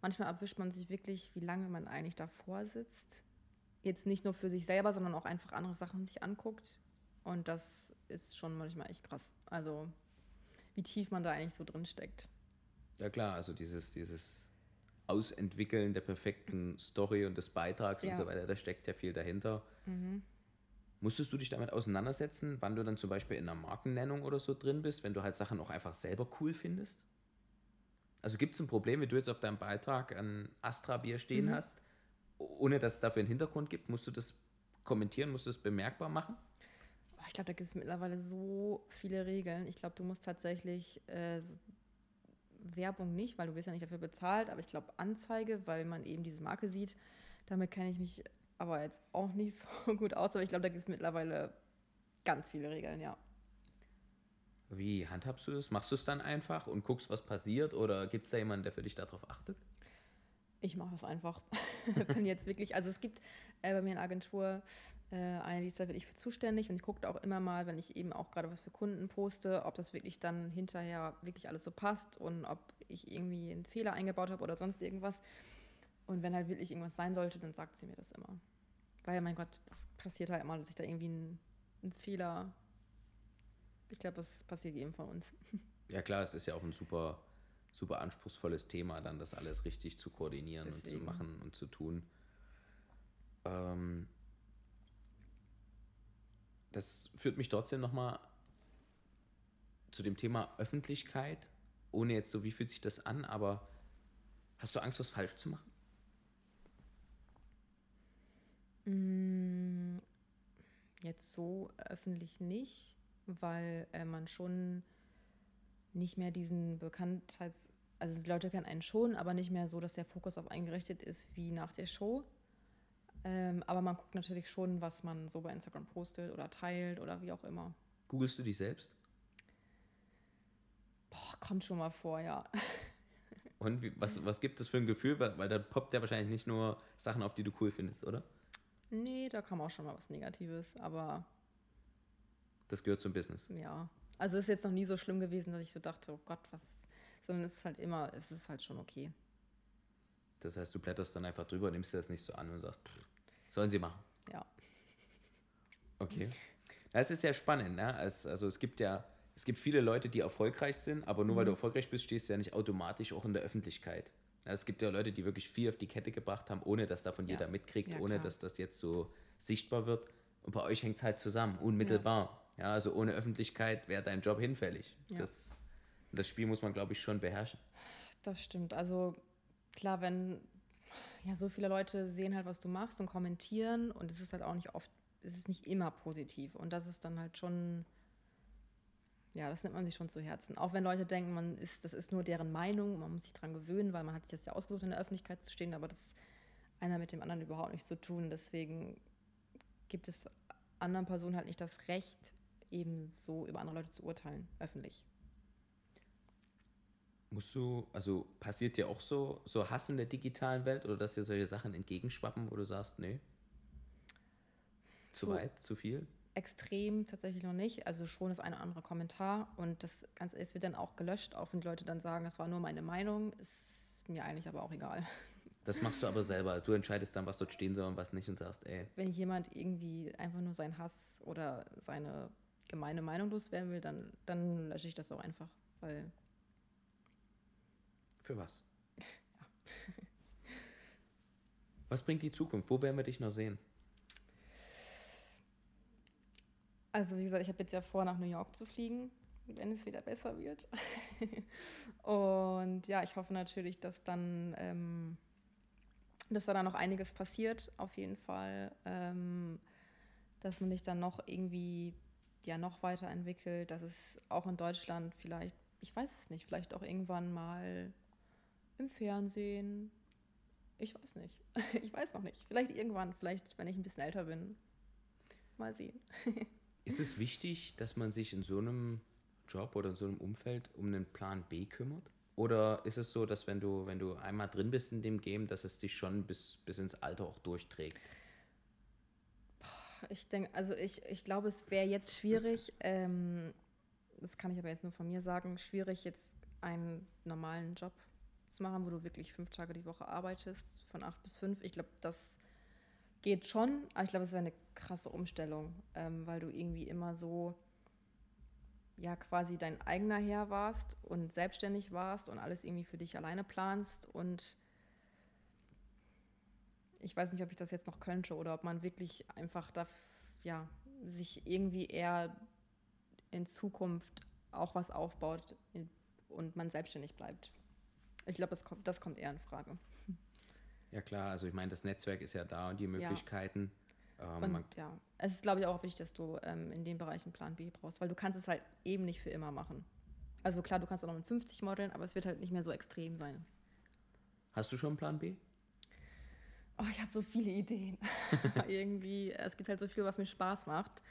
manchmal erwischt man sich wirklich, wie lange man eigentlich davor sitzt. Jetzt nicht nur für sich selber, sondern auch einfach andere Sachen sich anguckt. Und das ist schon manchmal echt krass. Also wie tief man da eigentlich so drin steckt. Ja klar, also dieses, dieses Ausentwickeln der perfekten Story und des Beitrags ja. und so weiter, da steckt ja viel dahinter. Mhm. Musstest du dich damit auseinandersetzen, wann du dann zum Beispiel in einer Markennennung oder so drin bist, wenn du halt Sachen auch einfach selber cool findest? Also gibt es ein Problem, wie du jetzt auf deinem Beitrag ein Astra-Bier stehen mhm. hast, ohne dass es dafür einen Hintergrund gibt? Musst du das kommentieren, musst du das bemerkbar machen? Ich glaube, da gibt es mittlerweile so viele Regeln. Ich glaube, du musst tatsächlich äh, Werbung nicht, weil du wirst ja nicht dafür bezahlt, aber ich glaube Anzeige, weil man eben diese Marke sieht. Damit kenne ich mich aber jetzt auch nicht *laughs* so gut aus, aber ich glaube, da gibt es mittlerweile ganz viele Regeln, ja. Wie handhabst du das? Machst du es dann einfach und guckst, was passiert oder gibt es da jemanden, der für dich darauf achtet? Ich mache das einfach. *laughs* bin jetzt wirklich, also es gibt äh, bei mir in der Agentur äh, eine, die ist da wirklich für zuständig und ich gucke auch immer mal, wenn ich eben auch gerade was für Kunden poste, ob das wirklich dann hinterher wirklich alles so passt und ob ich irgendwie einen Fehler eingebaut habe oder sonst irgendwas. Und wenn halt wirklich irgendwas sein sollte, dann sagt sie mir das immer. Weil, mein Gott, das passiert halt immer, dass ich da irgendwie einen, einen Fehler. Ich glaube, das passiert jedem von uns. *laughs* Ja, klar, es ist ja auch ein super, super anspruchsvolles Thema, dann das alles richtig zu koordinieren Deswegen. und zu machen und zu tun. Ähm, das führt mich trotzdem nochmal zu dem Thema Öffentlichkeit, ohne jetzt so, wie fühlt sich das an, aber hast du Angst, was falsch zu machen? Mm, jetzt so öffentlich nicht, weil äh, man schon nicht mehr diesen Bekanntheits-, also die Leute kennen einen schon, aber nicht mehr so, dass der Fokus auf einen gerichtet ist wie nach der Show. Ähm, aber man guckt natürlich schon, was man so bei Instagram postet oder teilt oder wie auch immer. Googlest du dich selbst? Boah, kommt schon mal vor, ja. *laughs* Und wie, was, was gibt es für ein Gefühl? Weil, weil da poppt ja wahrscheinlich nicht nur Sachen auf, die du cool findest, oder? Nee, da kam auch schon mal was Negatives, aber. Das gehört zum Business. Ja. Also es ist jetzt noch nie so schlimm gewesen, dass ich so dachte, oh Gott, was. Sondern es ist halt immer, es ist halt schon okay. Das heißt, du blätterst dann einfach drüber, nimmst dir das nicht so an und sagst, pff, sollen sie machen. Ja. Okay. Das ist sehr spannend, ne? Also es gibt ja, es gibt viele Leute, die erfolgreich sind, aber nur mhm. weil du erfolgreich bist, stehst du ja nicht automatisch auch in der Öffentlichkeit. Es gibt ja Leute, die wirklich viel auf die Kette gebracht haben, ohne dass davon ja. jeder mitkriegt, ja, ohne dass das jetzt so sichtbar wird. Und bei euch hängt es halt zusammen, unmittelbar. Ja. Ja, also ohne Öffentlichkeit wäre dein Job hinfällig. Das, das Spiel muss man, glaube ich, schon beherrschen. Das stimmt. Also klar, wenn ja so viele Leute sehen halt, was du machst und kommentieren und es ist halt auch nicht oft, es ist nicht immer positiv. Und das ist dann halt schon ja, das nimmt man sich schon zu Herzen. Auch wenn Leute denken, man ist, das ist nur deren Meinung, man muss sich daran gewöhnen, weil man hat sich jetzt ja ausgesucht, in der Öffentlichkeit zu stehen, aber das einer mit dem anderen überhaupt nichts zu tun. Deswegen gibt es anderen Personen halt nicht das Recht, eben so über andere Leute zu urteilen, öffentlich. Musst du, also passiert dir auch so, so Hass in der digitalen Welt oder dass dir solche Sachen entgegenschwappen, wo du sagst, nee, zu so, weit, zu viel? extrem tatsächlich noch nicht. Also schon das eine oder andere Kommentar und das Ganze es wird dann auch gelöscht, auch wenn die Leute dann sagen, das war nur meine Meinung, ist mir eigentlich aber auch egal. *laughs* Das machst du aber selber. Du entscheidest dann, was dort stehen soll und was nicht und sagst, ey. Wenn jemand irgendwie einfach nur seinen Hass oder seine gemeine Meinung loswerden will, dann, dann lösche ich das auch einfach, weil. Für was? *laughs* ja. *laughs* was bringt die Zukunft? Wo werden wir dich noch sehen? Also wie gesagt, ich habe jetzt ja vor, nach New York zu fliegen, wenn es wieder besser wird. *laughs* und ja, ich hoffe natürlich, dass dann, ähm, dass da dann noch einiges passiert, auf jeden Fall. Ähm, dass man sich dann noch irgendwie ja noch weiterentwickelt, dass es auch in Deutschland vielleicht, ich weiß es nicht, vielleicht auch irgendwann mal im Fernsehen. Ich weiß nicht. *laughs* Ich weiß noch nicht. Vielleicht irgendwann, vielleicht, wenn ich ein bisschen älter bin. Mal sehen. *laughs* Ist es wichtig, dass man sich in so einem Job oder in so einem Umfeld um einen Plan B kümmert? Oder ist es so, dass wenn du, wenn du einmal drin bist in dem Game, dass es dich schon bis, bis ins Alter auch durchträgt? Ich denke, also ich, ich glaube, es wäre jetzt schwierig, ähm, das kann ich aber jetzt nur von mir sagen, schwierig jetzt einen normalen Job zu machen, wo du wirklich fünf Tage die Woche arbeitest, von acht bis fünf. Ich glaube, das geht schon, aber ich glaube, es wäre eine krasse Umstellung, ähm, weil du irgendwie immer so ja quasi dein eigener Herr warst und selbstständig warst und alles irgendwie für dich alleine planst und ich weiß nicht, ob ich das jetzt noch könnte oder ob man wirklich einfach da ja sich irgendwie eher in Zukunft auch was aufbaut und man selbstständig bleibt. Ich glaube, das kommt, das kommt eher in Frage. Ja klar, also ich meine, das Netzwerk ist ja da und die Möglichkeiten. Ja. Ähm, und ja, es ist, glaube ich, auch wichtig, dass du ähm, in dem Bereich einen Plan B brauchst, weil du kannst es halt eben nicht für immer machen. Also klar, du kannst auch noch mit 50 modeln, aber es wird halt nicht mehr so extrem sein. Hast du schon einen Plan B? Oh, ich habe so viele Ideen. *laughs* Irgendwie, es gibt halt so viel, was mir Spaß macht.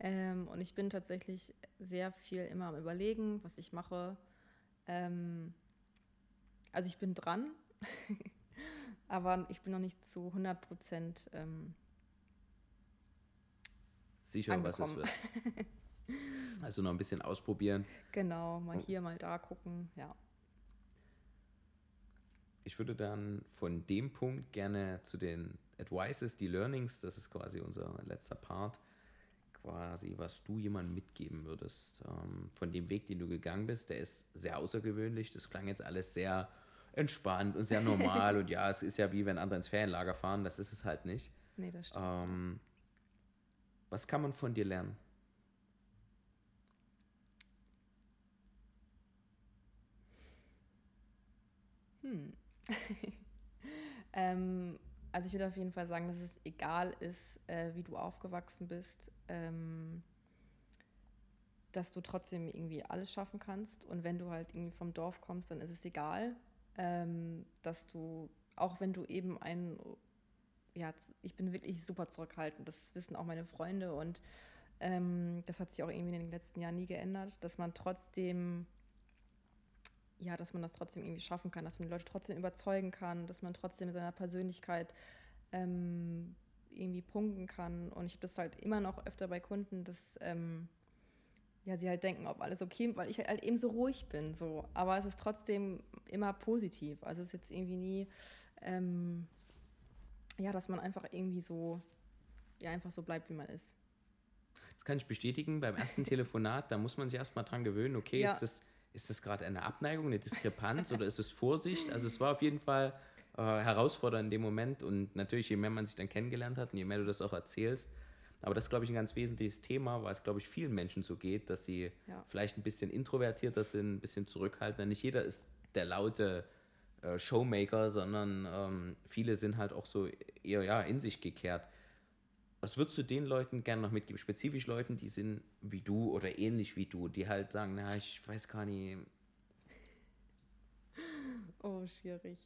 Ähm, und ich bin tatsächlich sehr viel immer am Überlegen, was ich mache. Ähm, also ich bin dran, *laughs* aber ich bin noch nicht zu 100 Prozent ähm, sicher, angekommen. was es wird. *laughs* Also noch ein bisschen ausprobieren. Genau, mal hier, mal da gucken, ja. Ich würde dann von dem Punkt gerne zu den Advices, die Learnings, das ist quasi unser letzter Part, quasi, was du jemandem mitgeben würdest. Ähm, von dem Weg, den du gegangen bist, der ist sehr außergewöhnlich. Das klang jetzt alles sehr entspannt und sehr normal. *laughs* und ja, es ist ja wie wenn andere ins Ferienlager fahren, das ist es halt nicht. Nee, das stimmt. Ähm, was kann man von dir lernen? Hm. *laughs* ähm, also ich würde auf jeden Fall sagen, dass es egal ist, äh, wie du aufgewachsen bist, ähm, dass du trotzdem irgendwie alles schaffen kannst. Und wenn du halt irgendwie vom Dorf kommst, dann ist es egal, ähm, dass du, auch wenn du eben ein, ja, ich bin wirklich super zurückhaltend, das wissen auch meine Freunde und ähm, das hat sich auch irgendwie in den letzten Jahren nie geändert, dass man trotzdem ja, dass man das trotzdem irgendwie schaffen kann, dass man die Leute trotzdem überzeugen kann, dass man trotzdem mit seiner Persönlichkeit ähm, irgendwie punkten kann. Und ich habe das halt immer noch öfter bei Kunden, dass ähm, ja, sie halt denken, ob alles okay, weil ich halt eben so ruhig bin. So. Aber es ist trotzdem immer positiv. Also es ist jetzt irgendwie nie, ähm, ja, dass man einfach irgendwie so, ja, einfach so bleibt, wie man ist. Das kann ich bestätigen. Beim ersten *laughs* Telefonat, da muss man sich erstmal dran gewöhnen, okay, ja. ist das ist das gerade eine Abneigung, eine Diskrepanz oder ist es Vorsicht? Also es war auf jeden Fall äh, herausfordernd in dem Moment und natürlich, je mehr man sich dann kennengelernt hat und je mehr du das auch erzählst, aber das ist, glaube ich, ein ganz wesentliches Thema, weil es, glaube ich, vielen Menschen so geht, dass sie ja. vielleicht ein bisschen introvertierter sind, ein bisschen zurückhaltender. Nicht jeder ist der laute äh, Showmaker, sondern ähm, viele sind halt auch so eher ja, in sich gekehrt. Was würdest du den Leuten gerne noch mitgeben? Spezifisch Leuten, die sind wie du oder ähnlich wie du, die halt sagen, na, ich weiß gar nicht. Oh, schwierig.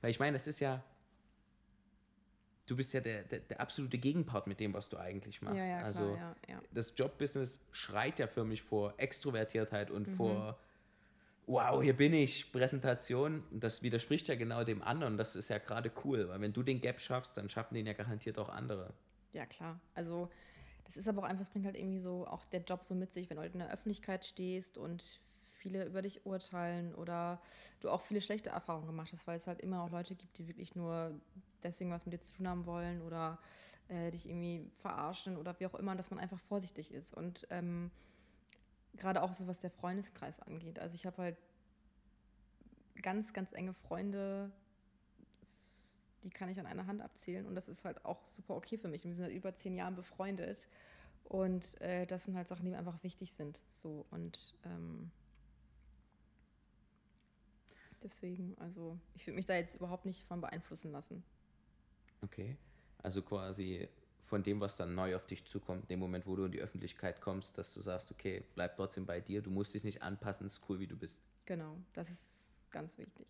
Weil ich meine, das ist ja, du bist ja der, der, der, absolute Gegenpart mit dem, was du eigentlich machst. Ja, ja, also klar, ja, das Jobbusiness schreit ja für mich vor Extrovertiertheit und mhm. vor wow, hier bin ich, Präsentation. Das widerspricht ja genau dem anderen. Das ist ja gerade cool, weil wenn du den Gap schaffst, dann schaffen den ja garantiert auch andere. Ja, klar. Also das ist aber auch einfach, es bringt halt irgendwie so auch der Job so mit sich, wenn du halt in der Öffentlichkeit stehst und viele über dich urteilen oder du auch viele schlechte Erfahrungen gemacht hast, weil es halt immer auch Leute gibt, die wirklich nur deswegen was mit dir zu tun haben wollen oder äh, dich irgendwie verarschen oder wie auch immer, dass man einfach vorsichtig ist. Und ähm, gerade auch so, was der Freundeskreis angeht. Also ich habe halt ganz, ganz enge Freunde, die kann ich an einer Hand abzählen und das ist halt auch super okay für mich. Wir sind seit über zehn Jahren befreundet und äh, das sind halt Sachen, die mir einfach wichtig sind. So und ähm, deswegen, also ich würde mich da jetzt überhaupt nicht von beeinflussen lassen. Okay, also quasi von dem, was dann neu auf dich zukommt, in dem Moment, wo du in die Öffentlichkeit kommst, dass du sagst, okay, bleib trotzdem bei dir, du musst dich nicht anpassen, ist cool, wie du bist. Genau, das ist ganz wichtig.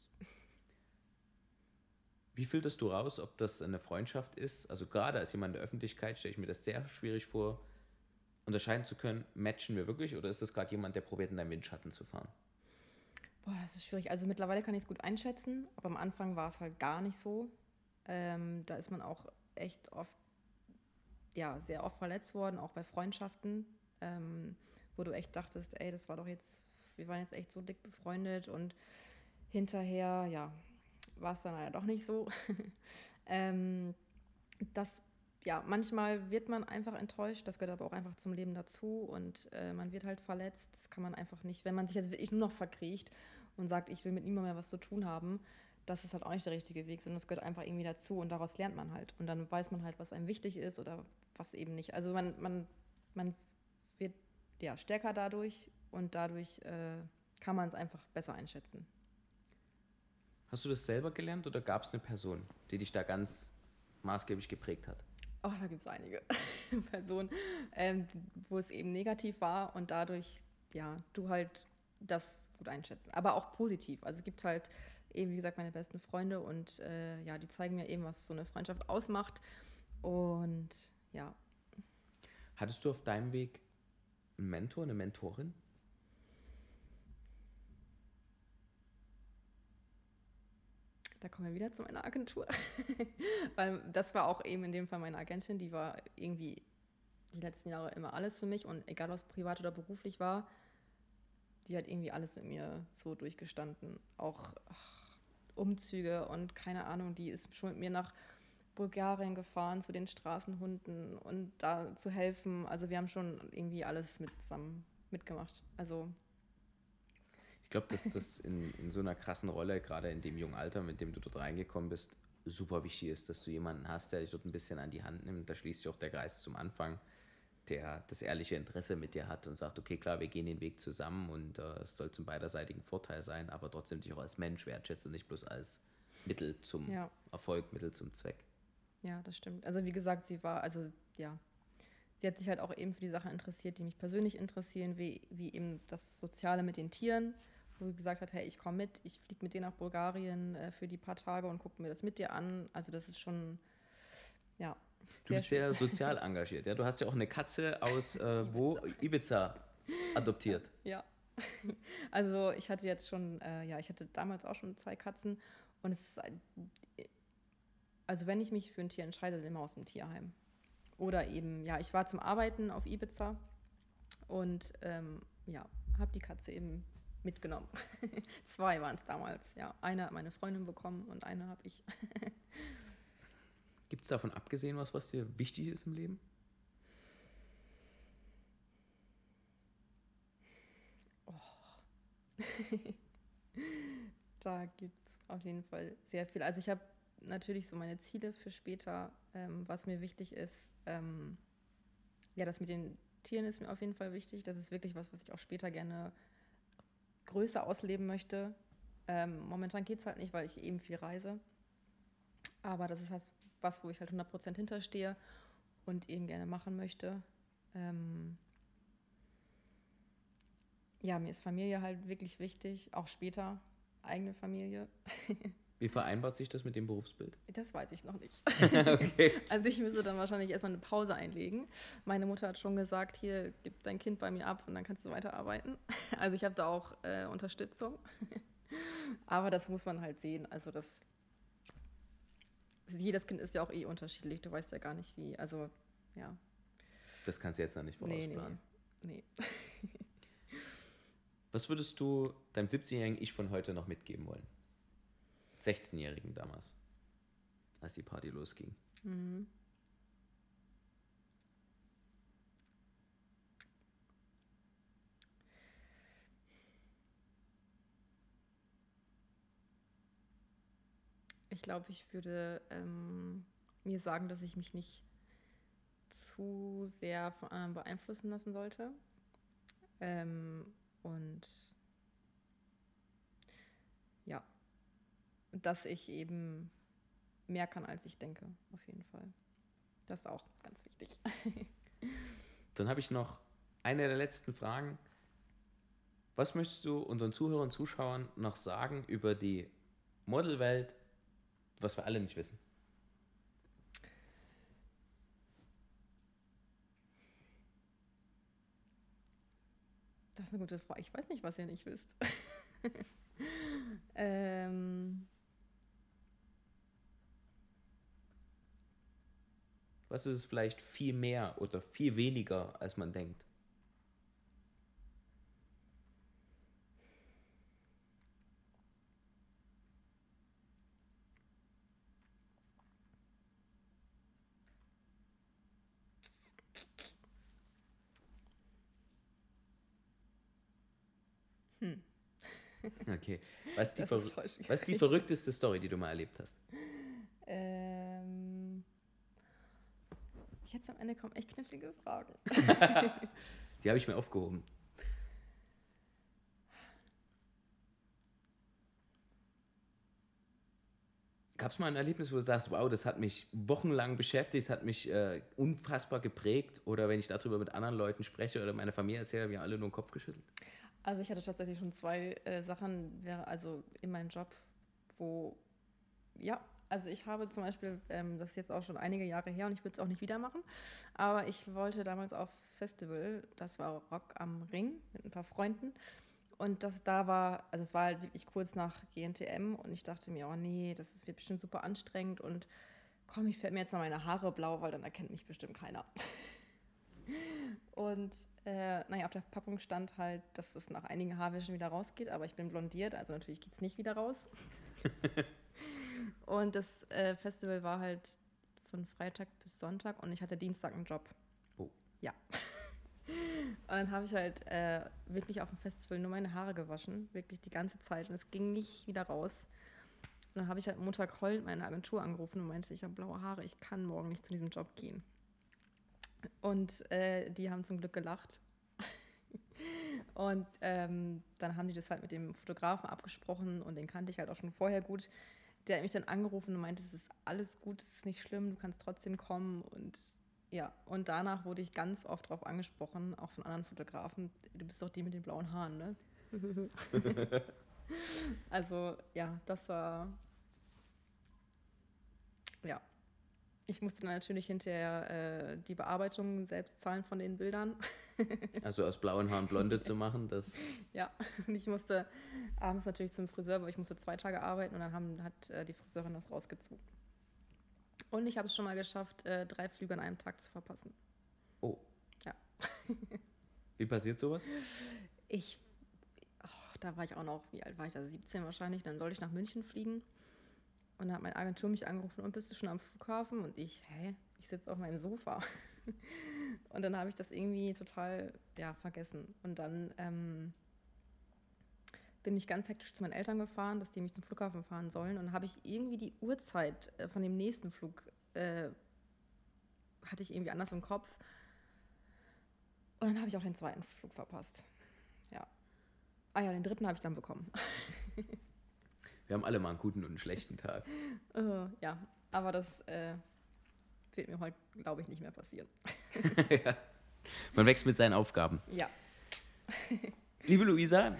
Wie filterst du raus, ob das eine Freundschaft ist? Also gerade als jemand in der Öffentlichkeit stelle ich mir das sehr schwierig vor, unterscheiden zu können, matchen wir wirklich oder ist das gerade jemand, der probiert, in deinem Windschatten zu fahren? Boah, das ist schwierig. Also mittlerweile kann ich es gut einschätzen, aber am Anfang war es halt gar nicht so. Ähm, da ist man auch echt oft, ja, sehr oft verletzt worden, auch bei Freundschaften, ähm, wo du echt dachtest, ey, das war doch jetzt, wir waren jetzt echt so dick befreundet und hinterher, ja, war es dann leider doch nicht so. *laughs* ähm, das, ja, manchmal wird man einfach enttäuscht, das gehört aber auch einfach zum Leben dazu und äh, man wird halt verletzt. Das kann man einfach nicht, wenn man sich jetzt wirklich nur noch verkriecht und sagt, ich will mit niemandem mehr was zu tun haben, das ist halt auch nicht der richtige Weg, sondern das gehört einfach irgendwie dazu und daraus lernt man halt. Und dann weiß man halt, was einem wichtig ist oder was eben nicht. Also man, man, man wird ja, stärker dadurch und dadurch äh, kann man es einfach besser einschätzen. Hast du das selber gelernt oder gab es eine Person, die dich da ganz maßgeblich geprägt hat? Oh, da gibt es einige *laughs* Personen, ähm, wo es eben negativ war und dadurch, ja, du halt das gut einschätzen. Aber auch positiv. Also es gibt halt eben, wie gesagt, meine besten Freunde und äh, ja, die zeigen mir eben, was so eine Freundschaft ausmacht. Und ja. Hattest du auf deinem Weg einen Mentor, eine Mentorin? Da kommen wir wieder zu meiner Agentur. *laughs* Weil das war auch eben in dem Fall meine Agentin, die war irgendwie die letzten Jahre immer alles für mich und egal was privat oder beruflich war, die hat irgendwie alles mit mir so durchgestanden. Auch ach, Umzüge und keine Ahnung, die ist schon mit mir nach Bulgarien gefahren zu den Straßenhunden und da zu helfen. Also wir haben schon irgendwie alles mit zusammen mitgemacht. Also glaube, dass das in, in so einer krassen Rolle, gerade in dem jungen Alter, mit dem du dort reingekommen bist, super wichtig ist, dass du jemanden hast, der dich dort ein bisschen an die Hand nimmt. Da schließt sich auch der Geist zum Anfang der das ehrliche Interesse mit dir hat und sagt, okay, klar, wir gehen den Weg zusammen und äh, es soll zum beiderseitigen Vorteil sein, aber trotzdem dich auch als Mensch wertschätzt und nicht bloß als Mittel zum ja. Erfolg, Mittel zum Zweck. Ja, das stimmt. Also wie gesagt, sie war, also ja, sie hat sich halt auch eben für die Sachen interessiert, die mich persönlich interessieren, wie, wie eben das Soziale mit den Tieren, wo sie gesagt hat, hey, ich komme mit, ich fliege mit dir nach Bulgarien äh, für die paar Tage und gucke mir das mit dir an. Also das ist schon, ja, Du bist sehr sozial *laughs* engagiert. Ja? Du hast ja auch eine Katze aus äh, wo? Ibiza adoptiert. Ja. *laughs* Also ich hatte jetzt schon, äh, ja, ich hatte damals auch schon zwei Katzen und es ist, also wenn ich mich für ein Tier entscheide, dann immer aus dem Tierheim. Oder eben, ja, ich war zum Arbeiten auf Ibiza und ähm, ja, habe die Katze eben mitgenommen. *laughs* Zwei waren es damals, ja. Eine hat meine Freundin bekommen und eine habe ich. Gibt es davon abgesehen was, was dir wichtig ist im Leben? Oh. *laughs* da gibt es auf jeden Fall sehr viel. Also ich habe natürlich so meine Ziele für später, ähm, was mir wichtig ist. Ähm, ja, das mit den Tieren ist mir auf jeden Fall wichtig. Das ist wirklich was, was ich auch später gerne größer ausleben möchte. Ähm, momentan geht es halt nicht, weil ich eben viel reise. Aber das ist halt was, wo ich halt 100% hinterstehe und eben gerne machen möchte. Ähm ja, mir ist Familie halt wirklich wichtig, auch später eigene Familie. *laughs* Wie vereinbart sich das mit dem Berufsbild? Das weiß ich noch nicht. *laughs* *laughs* okay. Also ich müsste dann wahrscheinlich erstmal eine Pause einlegen. Meine Mutter hat schon gesagt, hier, gib dein Kind bei mir ab und dann kannst du weiterarbeiten. *laughs* Also ich habe da auch äh, Unterstützung. Aber das muss man halt sehen. Also das jedes Kind ist ja auch eh unterschiedlich. Du weißt ja gar nicht, wie. Also, ja. Das kannst du jetzt noch nicht vorausplanen. Nee, nee. nee. Was würdest du deinem 17-jährigen Ich von heute noch mitgeben wollen? 16-jährigen damals, als die Party losging. Mhm. Ich glaube, ich würde ähm, mir sagen, dass ich mich nicht zu sehr von anderen beeinflussen lassen sollte. Ähm, und dass ich eben mehr kann, als ich denke, auf jeden Fall. Das ist auch ganz wichtig. *laughs* Dann habe ich noch eine der letzten Fragen. Was möchtest du unseren Zuhörern und Zuschauern noch sagen über die Modelwelt was wir alle nicht wissen? Das ist eine gute Frage. Ich weiß nicht, was ihr nicht wisst. *laughs* ähm was ist es vielleicht viel mehr oder viel weniger, als man denkt? Okay. Was ist was die verrückteste Story, die du mal erlebt hast? Jetzt am Ende kommen echt knifflige Fragen. *laughs* Die habe ich mir aufgehoben. Gab es mal ein Erlebnis, wo du sagst, wow, das hat mich wochenlang beschäftigt, das hat mich äh, unfassbar geprägt? Oder wenn ich darüber mit anderen Leuten spreche oder meiner Familie erzähle, haben ja alle nur den Kopf geschüttelt? Also ich hatte tatsächlich schon zwei äh, Sachen, also in meinem Job, wo, ja, also ich habe zum Beispiel, ähm, das ist jetzt auch schon einige Jahre her und ich würde es auch nicht wieder machen, aber ich wollte damals auf Festival, das war Rock am Ring mit ein paar Freunden und das da war, also es war halt wirklich kurz nach GNTM und ich dachte mir, oh nee, das wird bestimmt super anstrengend und komm, ich färbe mir jetzt noch meine Haare blau, weil dann erkennt mich bestimmt keiner. *laughs* Und äh, naja, auf der Packung stand halt, dass es nach einigen Haarwäschen wieder rausgeht, aber ich bin blondiert, also natürlich geht es nicht wieder raus. *laughs* und das äh, Festival war halt von Freitag bis Sonntag und ich hatte Dienstag einen Job. Oh. Ja. *laughs* Und dann habe ich halt äh, wirklich auf dem Festival nur meine Haare gewaschen, wirklich die ganze Zeit und es ging nicht wieder raus. Und dann habe ich halt Montag heulend meine Agentur angerufen und meinte, ich habe blaue Haare, ich kann morgen nicht zu diesem Job gehen. Und äh, die haben zum Glück gelacht. *laughs* und ähm, dann haben die das halt mit dem Fotografen abgesprochen und den kannte ich halt auch schon vorher gut. Der hat mich dann angerufen und meinte, es ist alles gut, es ist nicht schlimm, du kannst trotzdem kommen. Und ja, und danach wurde ich ganz oft darauf angesprochen, auch von anderen Fotografen, du bist doch die mit den blauen Haaren, ne? *laughs* also ja, das war ja, ich musste dann natürlich hinterher äh, die Bearbeitung selbst zahlen von den Bildern. *laughs* Also aus blauen Haaren blonde zu machen, das ja, und ich musste abends natürlich zum Friseur, aber ich musste zwei Tage arbeiten und dann haben, hat äh, die Friseurin das rausgezogen. Und ich habe es schon mal geschafft, äh, drei Flüge an einem Tag zu verpassen. Oh. Ja. *laughs* Wie passiert sowas? Ich, ach, da war ich auch noch, wie alt war ich da? 17 wahrscheinlich. Dann sollte ich nach München fliegen. Und dann hat meine Agentur mich angerufen, und bist du schon am Flughafen? Und ich, hä? Ich sitze auf meinem Sofa. Und dann habe ich das irgendwie total, ja, vergessen. Und dann ähm, bin ich ganz hektisch zu meinen Eltern gefahren, dass die mich zum Flughafen fahren sollen. Und dann habe ich irgendwie die Uhrzeit äh, von dem nächsten Flug, äh, hatte ich irgendwie anders im Kopf. Und dann habe ich auch den zweiten Flug verpasst. Ja. Ah ja, den dritten habe ich dann bekommen. *laughs* Wir haben alle mal einen guten und einen schlechten Tag. Äh, ja, aber das äh, wird mir heute, glaube ich, nicht mehr passieren. *laughs* Man wächst mit seinen Aufgaben. Ja. Liebe Luisa,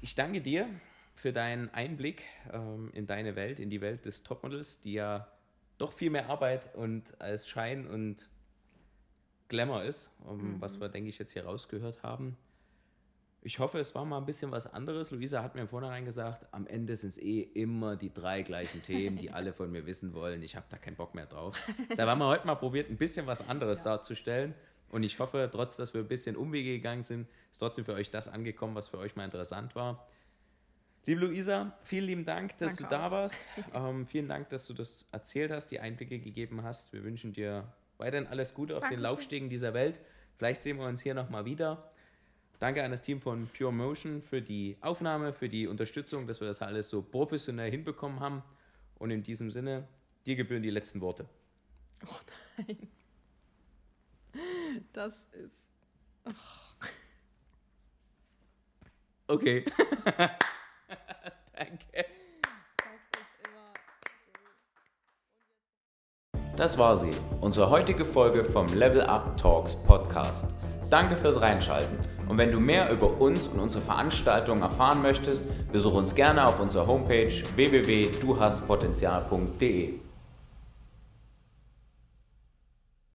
ich danke dir für deinen Einblick ähm, in deine Welt, in die Welt des Topmodels, die ja doch viel mehr Arbeit und als Schein und Glamour ist, um, was wir, denke ich, jetzt hier rausgehört haben. Ich hoffe, es war mal ein bisschen was anderes. Luisa hat mir im Vornherein gesagt, am Ende sind es eh immer die drei gleichen Themen, die alle von mir wissen wollen. Ich habe da keinen Bock mehr drauf. Deshalb haben wir heute mal probiert, ein bisschen was anderes Ja. darzustellen. Und ich hoffe, trotz dass wir ein bisschen Umwege gegangen sind, ist trotzdem für euch das angekommen, was für euch mal interessant war. Liebe Luisa, vielen lieben Dank, dass Danke du da auch. warst. *laughs* Ähm, vielen Dank, dass du das erzählt hast, die Einblicke gegeben hast. Wir wünschen dir weiterhin alles Gute auf den Dankeschön. Laufstegen dieser Welt. Vielleicht sehen wir uns hier nochmal wieder. Danke an das Team von Pure Motion für die Aufnahme, für die Unterstützung, dass wir das alles so professionell hinbekommen haben. Und in diesem Sinne, dir gebühren die letzten Worte. Das ist. Okay. *laughs* Danke. Das war sie, unsere heutige Folge vom Level Up Talks Podcast. Danke fürs Reinschalten. Und wenn du mehr über uns und unsere Veranstaltungen erfahren möchtest, besuche uns gerne auf unserer Homepage www.duhastpotenzial.de.